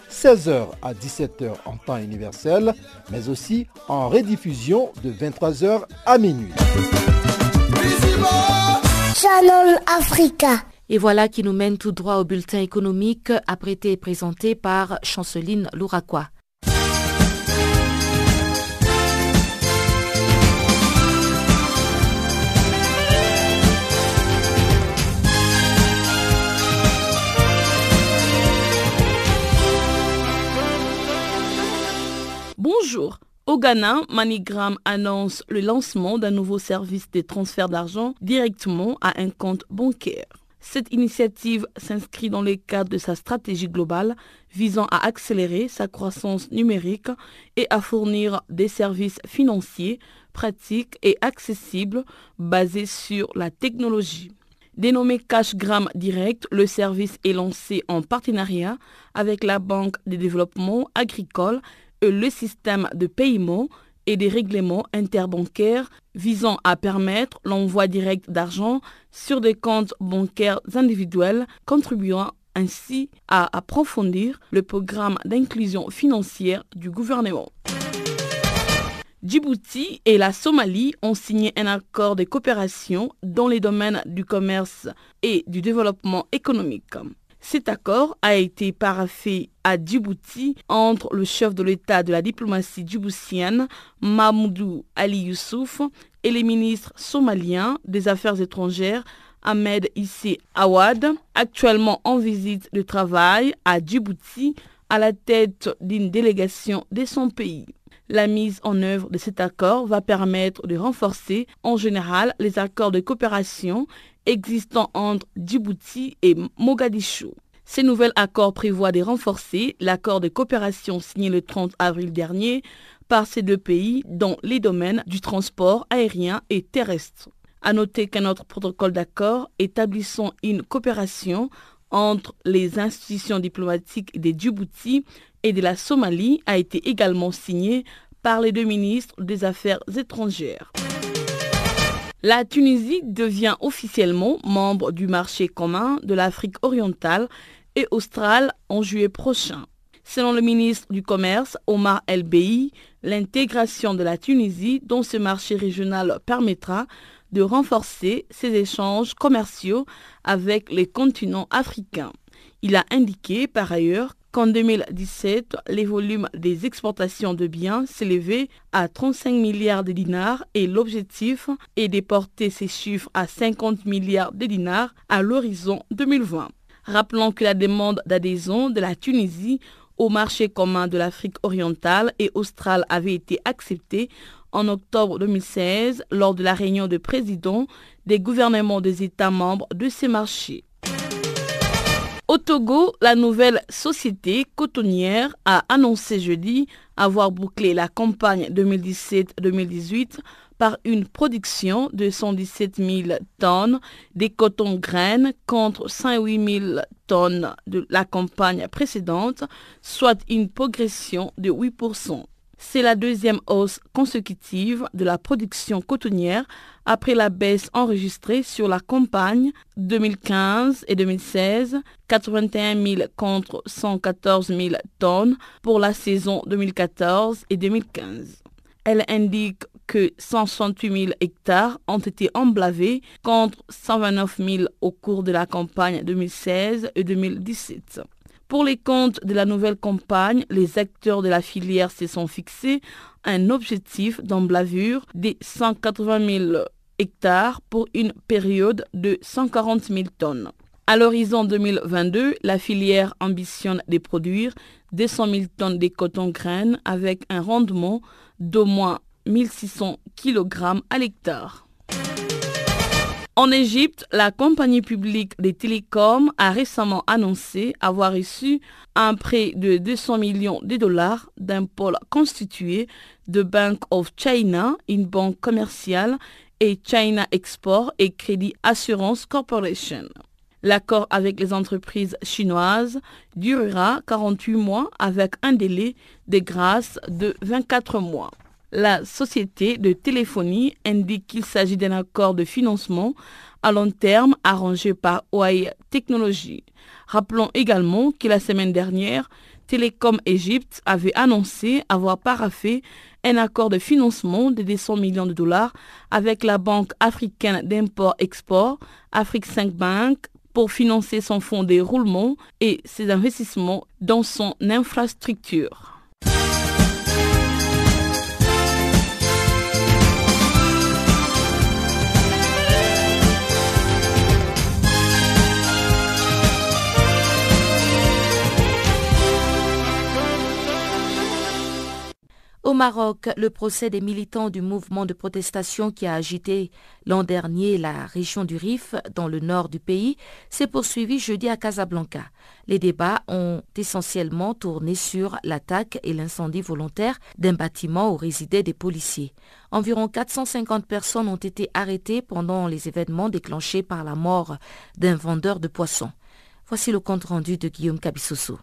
16h à 17h en temps universel, mais aussi en rediffusion de 23h à minuit. Channel Africa. Et voilà qui nous mène tout droit au bulletin économique apprêté et présenté par Chanceline Louraquois. Bonjour. Au Ghana, MoneyGram annonce le lancement d'un nouveau service de transfert d'argent directement à un compte bancaire. Cette initiative s'inscrit dans le cadre de sa stratégie globale visant à accélérer sa croissance numérique et à fournir des services financiers pratiques et accessibles basés sur la technologie. Dénommé CashGram Direct, le service est lancé en partenariat avec la Banque de développement agricole le système de paiement et des règlements interbancaires visant à permettre l'envoi direct d'argent sur des comptes bancaires individuels, contribuant ainsi à approfondir le programme d'inclusion financière du gouvernement. Djibouti et la Somalie ont signé un accord de coopération dans les domaines du commerce et du développement économique. Cet accord a été paraffé à Djibouti entre le chef de l'État de la diplomatie djiboutienne, Mahmoudou Ali Youssouf, et les ministres somaliens des Affaires étrangères, Ahmed Issé Awad, actuellement en visite de travail à Djibouti à la tête d'une délégation de son pays. La mise en œuvre de cet accord va permettre de renforcer en général les accords de coopération existants entre Djibouti et Mogadiscio. Ces nouveaux accords prévoient de renforcer l'accord de coopération signé le 30 avril dernier par ces deux pays dans les domaines du transport aérien et terrestre. À noter qu'un autre protocole d'accord établissant une coopération entre les institutions diplomatiques de Djibouti et de la Somalie a été également signé par les deux ministres des Affaires étrangères. La Tunisie devient officiellement membre du marché commun de l'Afrique orientale et australe en juillet prochain. Selon le ministre du Commerce, Omar El Beyi, l'intégration de la Tunisie dans ce marché régional permettra de renforcer ses échanges commerciaux avec les continents africains. Il a indiqué par ailleurs qu'en 2017, les volumes des exportations de biens s'élevaient à 35 milliards de dinars et l'objectif est de porter ces chiffres à 50 milliards de dinars à l'horizon 2020. Rappelons que la demande d'adhésion de la Tunisie au marché commun de l'Afrique orientale et australe avait été acceptée en octobre 2016 lors de la réunion de présidents des gouvernements des États membres de ces marchés. Au Togo, la nouvelle société cotonnière a annoncé jeudi avoir bouclé la campagne 2017-2018 par une production de 117 000 tonnes des cotons graines contre 108 000 tonnes de la campagne précédente, soit une progression de 8 c'est la deuxième hausse consécutive de la production cotonnière après la baisse enregistrée sur la campagne 2015 et 2016, 81 000 contre 114 000 tonnes pour la saison 2014 et 2015. Elle indique que 168 000 hectares ont été emblavés contre 129 000 au cours de la campagne 2016 et 2017. Pour les comptes de la nouvelle campagne, les acteurs de la filière se sont fixés un objectif d'emblavure de 180 000 hectares pour une période de 140 000 tonnes. À l'horizon 2022, la filière ambitionne de produire 200 000 tonnes de coton graines avec un rendement d'au moins 1600 kg à l'hectare. En Égypte, la compagnie publique des télécoms a récemment annoncé avoir reçu un prêt de 200 millions de dollars d'un pôle constitué de Bank of China, une banque commerciale, et China Export et Credit Assurance Corporation. L'accord avec les entreprises chinoises durera 48 mois avec un délai de grâce de 24 mois. La société de téléphonie indique qu'il s'agit d'un accord de financement à long terme arrangé par Huawei Technologies. Rappelons également que la semaine dernière, Télécom Egypte avait annoncé avoir paraffé un accord de financement de 200 millions de dollars avec la Banque africaine d'import-export, Afrique 5 Bank, pour financer son fonds de roulement et ses investissements dans son infrastructure. Au Maroc, le procès des militants du mouvement de protestation qui a agité l'an dernier la région du Rif dans le nord du pays s'est poursuivi jeudi à Casablanca. Les débats ont essentiellement tourné sur l'attaque et l'incendie volontaire d'un bâtiment où résidaient des policiers. Environ 450 personnes ont été arrêtées pendant les événements déclenchés par la mort d'un vendeur de poissons. Voici le compte rendu de Guillaume Cabissoso.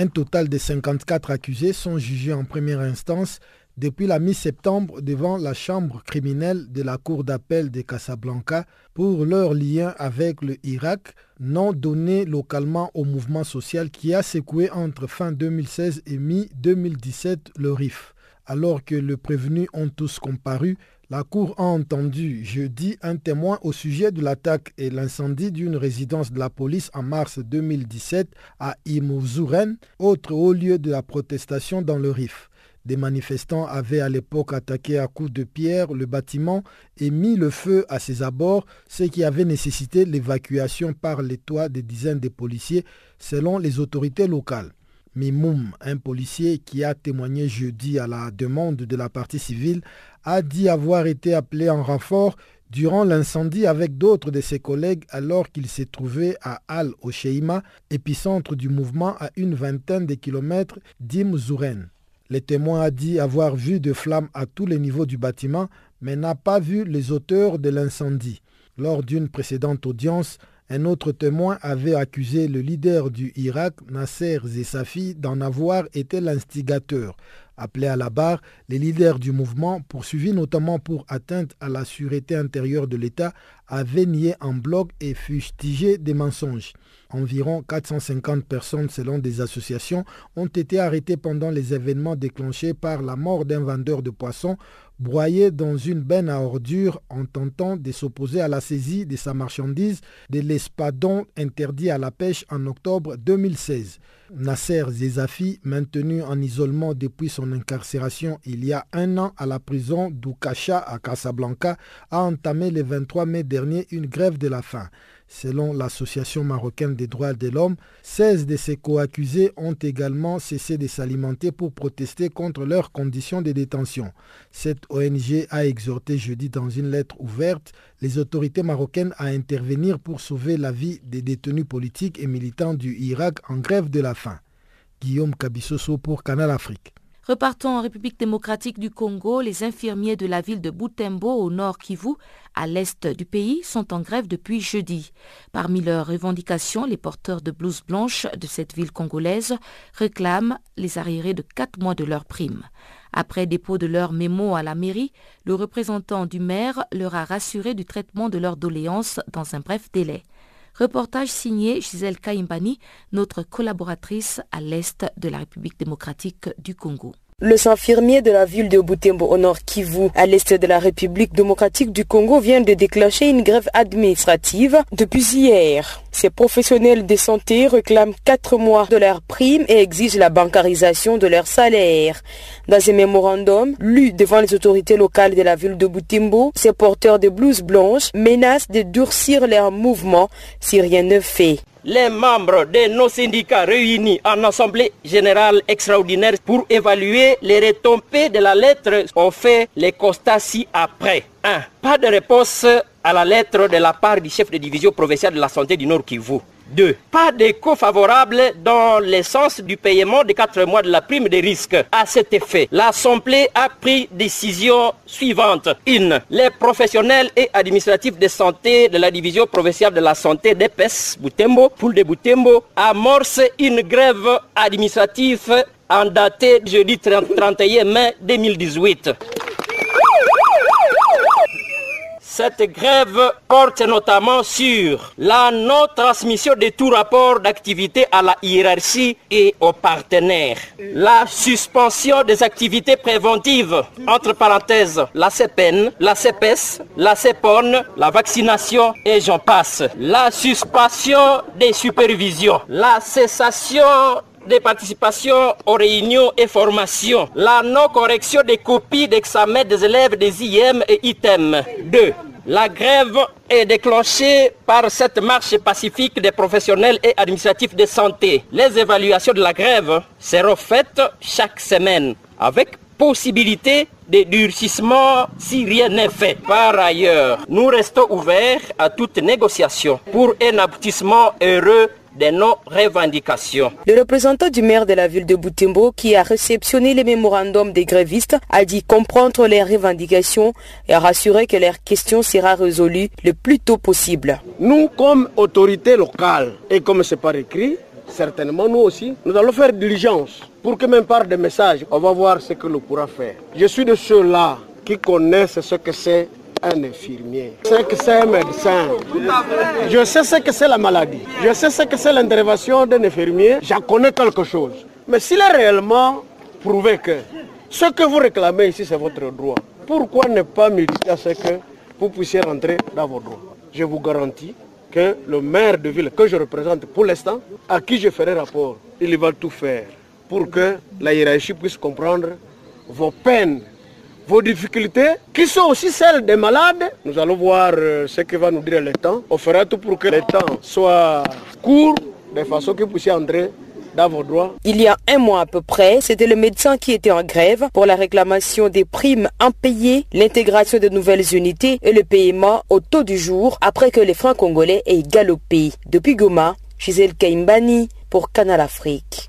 Un total de 54 accusés sont jugés en première instance depuis la mi-septembre devant la chambre criminelle de la Cour d'appel de Casablanca pour leur lien avec le Irak, nom donné localement au mouvement social qui a secoué entre fin 2016 et mi-2017 le RIF. Alors que les prévenus ont tous comparu, la Cour a entendu jeudi un témoin au sujet de l'attaque et l'incendie d'une résidence de la police en mars 2017 à Imouzuren, autre haut lieu de la protestation dans le Rif. Des manifestants avaient à l'époque attaqué à coups de pierre le bâtiment et mis le feu à ses abords, ce qui avait nécessité l'évacuation par les toits des dizaines de policiers selon les autorités locales. Mimoum, un policier qui a témoigné jeudi à la demande de la partie civile, a dit avoir été appelé en renfort durant l'incendie avec d'autres de ses collègues alors qu'il s'est trouvé à Al-Osheima, épicentre du mouvement à une vingtaine de kilomètres d'Imzouren. Le témoin a dit avoir vu des flammes à tous les niveaux du bâtiment, mais n'a pas vu les auteurs de l'incendie. Lors d'une précédente audience, un autre témoin avait accusé le leader du Irak, Nasser Zessafi, d'en avoir été l'instigateur. Appelé à la barre, les leaders du mouvement, poursuivis notamment pour atteinte à la sûreté intérieure de l'État, avaient nié en bloc et fustigé des mensonges. Environ 450 personnes, selon des associations, ont été arrêtées pendant les événements déclenchés par la mort d'un vendeur de poissons broyé dans une benne à ordures en tentant de s'opposer à la saisie de sa marchandise de l'espadon interdit à la pêche en octobre 2016. Nasser Zezafi, maintenu en isolement depuis son incarcération il y a un an à la prison d'Oukacha à Casablanca, a entamé le 23 mai dernier une grève de la faim. Selon l'Association marocaine des droits de l'homme, 16 de ses co-accusés ont également cessé de s'alimenter pour protester contre leurs conditions de détention. Cette ONG a exhorté jeudi dans une lettre ouverte les autorités marocaines à intervenir pour sauver la vie des détenus politiques et militants du Irak en grève de la faim. Guillaume Kabissoso pour Canal Afrique. Repartons en République démocratique du Congo. Les infirmiers de la ville de Butembo au nord Kivu, à l'est du pays, sont en grève depuis jeudi. Parmi leurs revendications, les porteurs de blouses blanches de cette ville congolaise réclament les arriérés de quatre mois de leur prime. Après dépôt de leur mémo à la mairie, le représentant du maire leur a rassuré du traitement de leurs doléances dans un bref délai. Reportage signé Gisèle Kaimbani, notre collaboratrice à l'est de la République démocratique du Congo. Le infirmier de la ville de Butembo au nord Kivu, à l'est de la République démocratique du Congo, vient de déclencher une grève administrative depuis hier. Ces professionnels de santé réclament 4 mois de leur prime et exigent la bancarisation de leur salaire. Dans un mémorandum lu devant les autorités locales de la ville de Boutimbo, ces porteurs de blouses blanches menacent de durcir leurs mouvements si rien ne fait les membres de nos syndicats réunis en assemblée générale extraordinaire pour évaluer les retombées de la lettre ont fait les constats ci-après. 1. Pas de réponse à la lettre de la part du chef de division provinciale de la santé du Nord Kivu. 2. Pas d'écho favorable dans le sens du paiement de 4 mois de la prime de risque. À cet effet, l'Assemblée a pris décision suivante. 1. Les professionnels et administratifs de santé de la division provinciale de la santé d'EPES Boutembo, Poule de Boutembo, amorce une grève administrative en date jeudi 31 mai 2018. Cette grève porte notamment sur la non-transmission de tout rapport d'activité à la hiérarchie et aux partenaires, la suspension des activités préventives, entre parenthèses la CPN, la CPS, la CEPON, la vaccination et j'en passe, la suspension des supervisions, la cessation des participations aux réunions et formations, la non-correction des copies d'examen des élèves des IM et ITEM. 2. La grève est déclenchée par cette marche pacifique des professionnels et administratifs de santé. Les évaluations de la grève seront faites chaque semaine avec possibilité de durcissement si rien n'est fait. Par ailleurs, nous restons ouverts à toute négociation pour un aboutissement heureux de nos revendications. Le représentant du maire de la ville de Boutimbo, qui a réceptionné les mémorandums des grévistes, a dit comprendre les revendications et a rassuré que leur question sera résolue le plus tôt possible. Nous, comme autorité locale, et comme c'est par écrit, certainement nous aussi, nous allons faire diligence pour que même par des messages, on va voir ce que l'on pourra faire. Je suis de ceux-là qui connaissent ce que c'est un infirmier. Je sais que c'est un médecin. Je sais ce que c'est la maladie. Je sais ce que c'est l'intervention d'un infirmier. J'en connais quelque chose. Mais s'il est réellement prouvé que ce que vous réclamez ici, c'est votre droit, pourquoi ne pas militer à ce que vous puissiez rentrer dans vos droits? Je vous garantis le maire de ville que je représente pour l'instant, à qui je ferai rapport, il va tout faire pour que la hiérarchie puisse comprendre vos peines vos difficultés, qui sont aussi celles des malades. Nous allons voir euh, ce que va nous dire le temps. On fera tout pour que le temps soit court, de façon que vous puissiez entrer dans vos droits. Il y a un mois à peu près, c'était le médecin qui était en grève pour la réclamation des primes impayées, l'intégration de nouvelles unités et le paiement au taux du jour après que les francs congolais aient galopé. Depuis Goma, Gisèle Kaimbani pour Canal Afrique.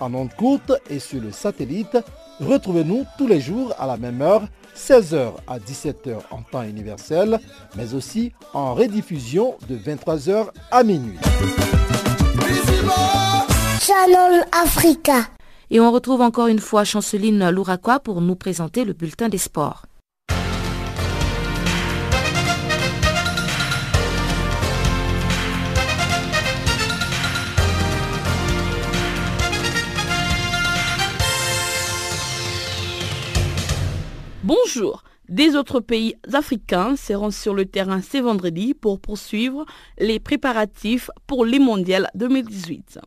En ondes courtes et sur le satellite, retrouvez-nous tous les jours à la même heure, 16h à 17h en temps universel, mais aussi en rediffusion de 23h à minuit. Channel Africa. Et on retrouve encore une fois Chanceline Louraquois pour nous présenter le bulletin des sports. Bonjour. Des autres pays africains seront sur le terrain ce vendredi pour poursuivre les préparatifs pour les mondiales 2018.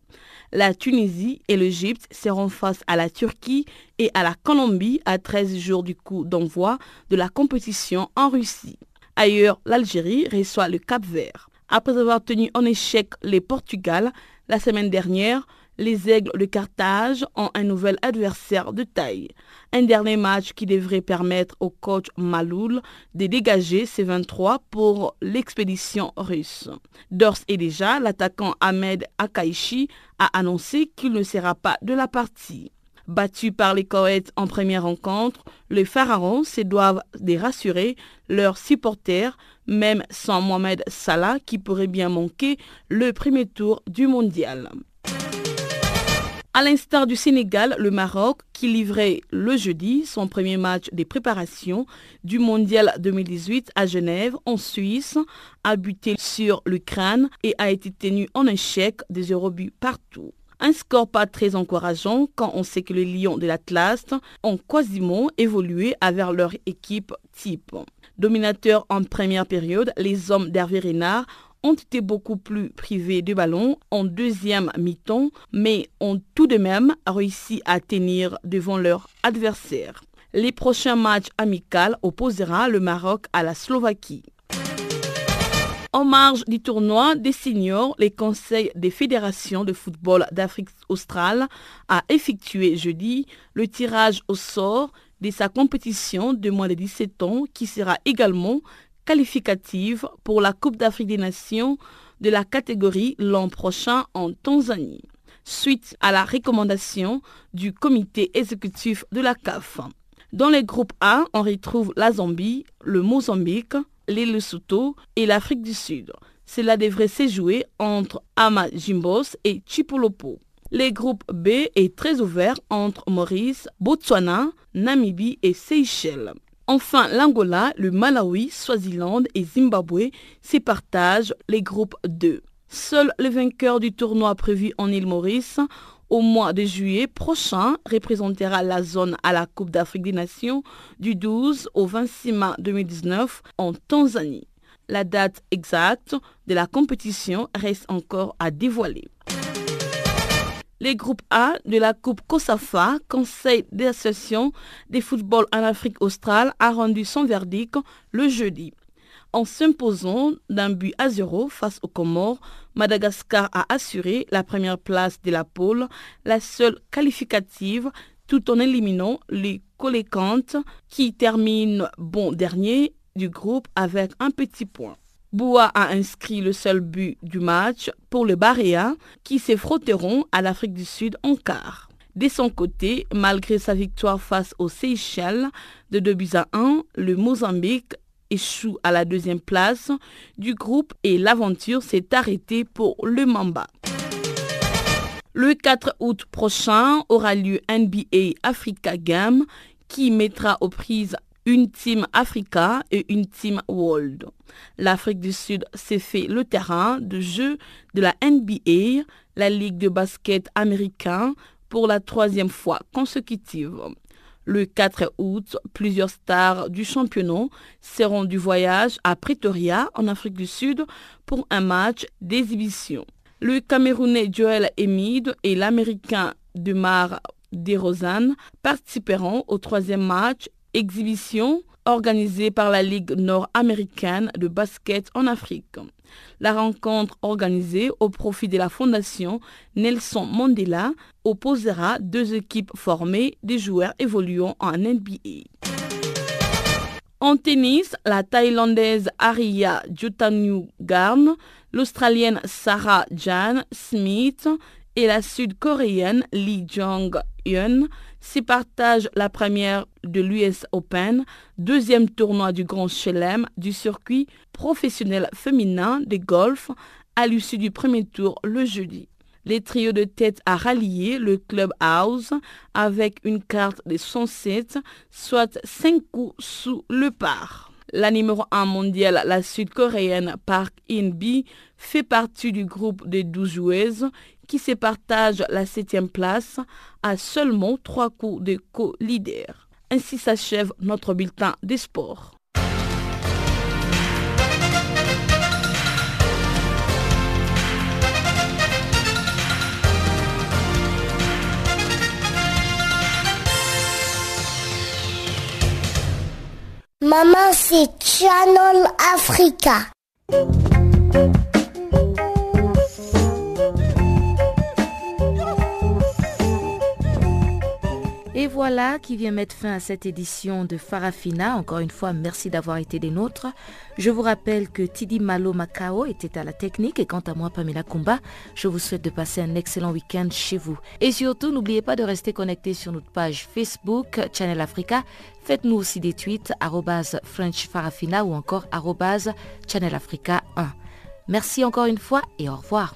La Tunisie et l'Égypte seront face à la Turquie et à la Colombie à 13 jours du coup d'envoi de la compétition en Russie. Ailleurs, l'Algérie reçoit le Cap Vert. Après avoir tenu en échec les Portugal la semaine dernière, les Aigles de Carthage ont un nouvel adversaire de taille. Un dernier match qui devrait permettre au coach Maloul de dégager ses 23 pour l'expédition russe. D'ores et déjà, l'attaquant Ahmed Akaishi a annoncé qu'il ne sera pas de la partie. Battus par les Koweïts en première rencontre, les Pharaons se doivent de rassurer leurs supporters, même sans Mohamed Salah qui pourrait bien manquer le premier tour du mondial. À l'instar du Sénégal, le Maroc, qui livrait le jeudi son premier match des préparations du Mondial 2018 à Genève, en Suisse, a buté sur l'Ukraine et a été tenu en échec des eurobuts partout. Un score pas très encourageant quand on sait que les Lions de l'Atlas ont quasiment évolué vers leur équipe type. Dominateurs en première période, les hommes d'Hervé Renard ont été beaucoup plus privés de ballon en deuxième mi-temps, mais ont tout de même réussi à tenir devant leur adversaire. Les prochains matchs amicaux opposera le Maroc à la Slovaquie. En marge du tournoi des seniors, les conseils des fédérations de football d'Afrique australe a effectué jeudi le tirage au sort de sa compétition de moins de 17 ans qui sera également qualificative pour la Coupe d'Afrique des Nations de la catégorie l'an prochain en Tanzanie, suite à la recommandation du comité exécutif de la CAF. Dans les groupes A, on retrouve la Zambie, le Mozambique, les Lesotho et l'Afrique du Sud. Cela devrait se jouer entre Amajimbos et Chipolopo. Les groupes B est très ouvert entre Maurice, Botswana, Namibie et Seychelles. Enfin, l'Angola, le Malawi, Swaziland et Zimbabwe se partagent les groupes 2. Seul le vainqueur du tournoi prévu en île Maurice au mois de juillet prochain représentera la zone à la Coupe d'Afrique des Nations du 12 au 26 mai 2019 en Tanzanie. La date exacte de la compétition reste encore à dévoiler. Les groupes A de la Coupe COSAFA, Conseil d'association des football en Afrique australe, a rendu son verdict le jeudi. En s'imposant d'un but à zéro face aux Comores, Madagascar a assuré la première place de la pôle, la seule qualificative, tout en éliminant les Colécantes qui terminent bon dernier du groupe avec un petit point. Boua a inscrit le seul but du match pour le Baréa qui se frotteront à l'Afrique du Sud en quart. De son côté, malgré sa victoire face aux Seychelles de 2 buts à 1, le Mozambique échoue à la deuxième place du groupe et l'aventure s'est arrêtée pour le Mamba. Le 4 août prochain aura lieu NBA Africa Game qui mettra aux prises une team Africa et une team World. L'Afrique du Sud s'est fait le terrain de jeu de la NBA, la Ligue de basket américain, pour la troisième fois consécutive. Le 4 août, plusieurs stars du championnat seront du voyage à Pretoria, en Afrique du Sud, pour un match d'exhibition. Le Camerounais Joel Emid et l'Américain Demar DeRozan participeront au troisième match exhibition organisée par la Ligue nord-américaine de basket en Afrique. La rencontre organisée au profit de la Fondation Nelson Mandela opposera deux équipes formées des joueurs évoluant en NBA. En tennis, la Thaïlandaise Aria Garn, l'Australienne Sarah Jan Smith et la Sud-Coréenne Lee Jong-hyun s'y partagent la première de l'US Open, deuxième tournoi du Grand Chelem du circuit professionnel féminin de golf à l'issue du premier tour le jeudi. Les trios de tête a rallié le Club House avec une carte de 107, soit 5 coups sous le par. La numéro 1 mondiale, la sud-coréenne Park In-bi, fait partie du groupe des 12 joueuses qui se partagent la septième place à seulement trois coups de co-leader. Ainsi s'achève notre bulletin des sports. Maman, c'est Channel Africa. Et voilà qui vient mettre fin à cette édition de Farafina. Encore une fois, merci d'avoir été des nôtres. Je vous rappelle que Tidi Malo Macao était à la technique et quant à moi, Pamela Kumba, je vous souhaite de passer un excellent week-end chez vous. Et surtout, n'oubliez pas de rester connecté sur notre page Facebook Channel Africa. Faites-nous aussi des tweets French Farafina ou encore Channel Africa 1. Merci encore une fois et au revoir.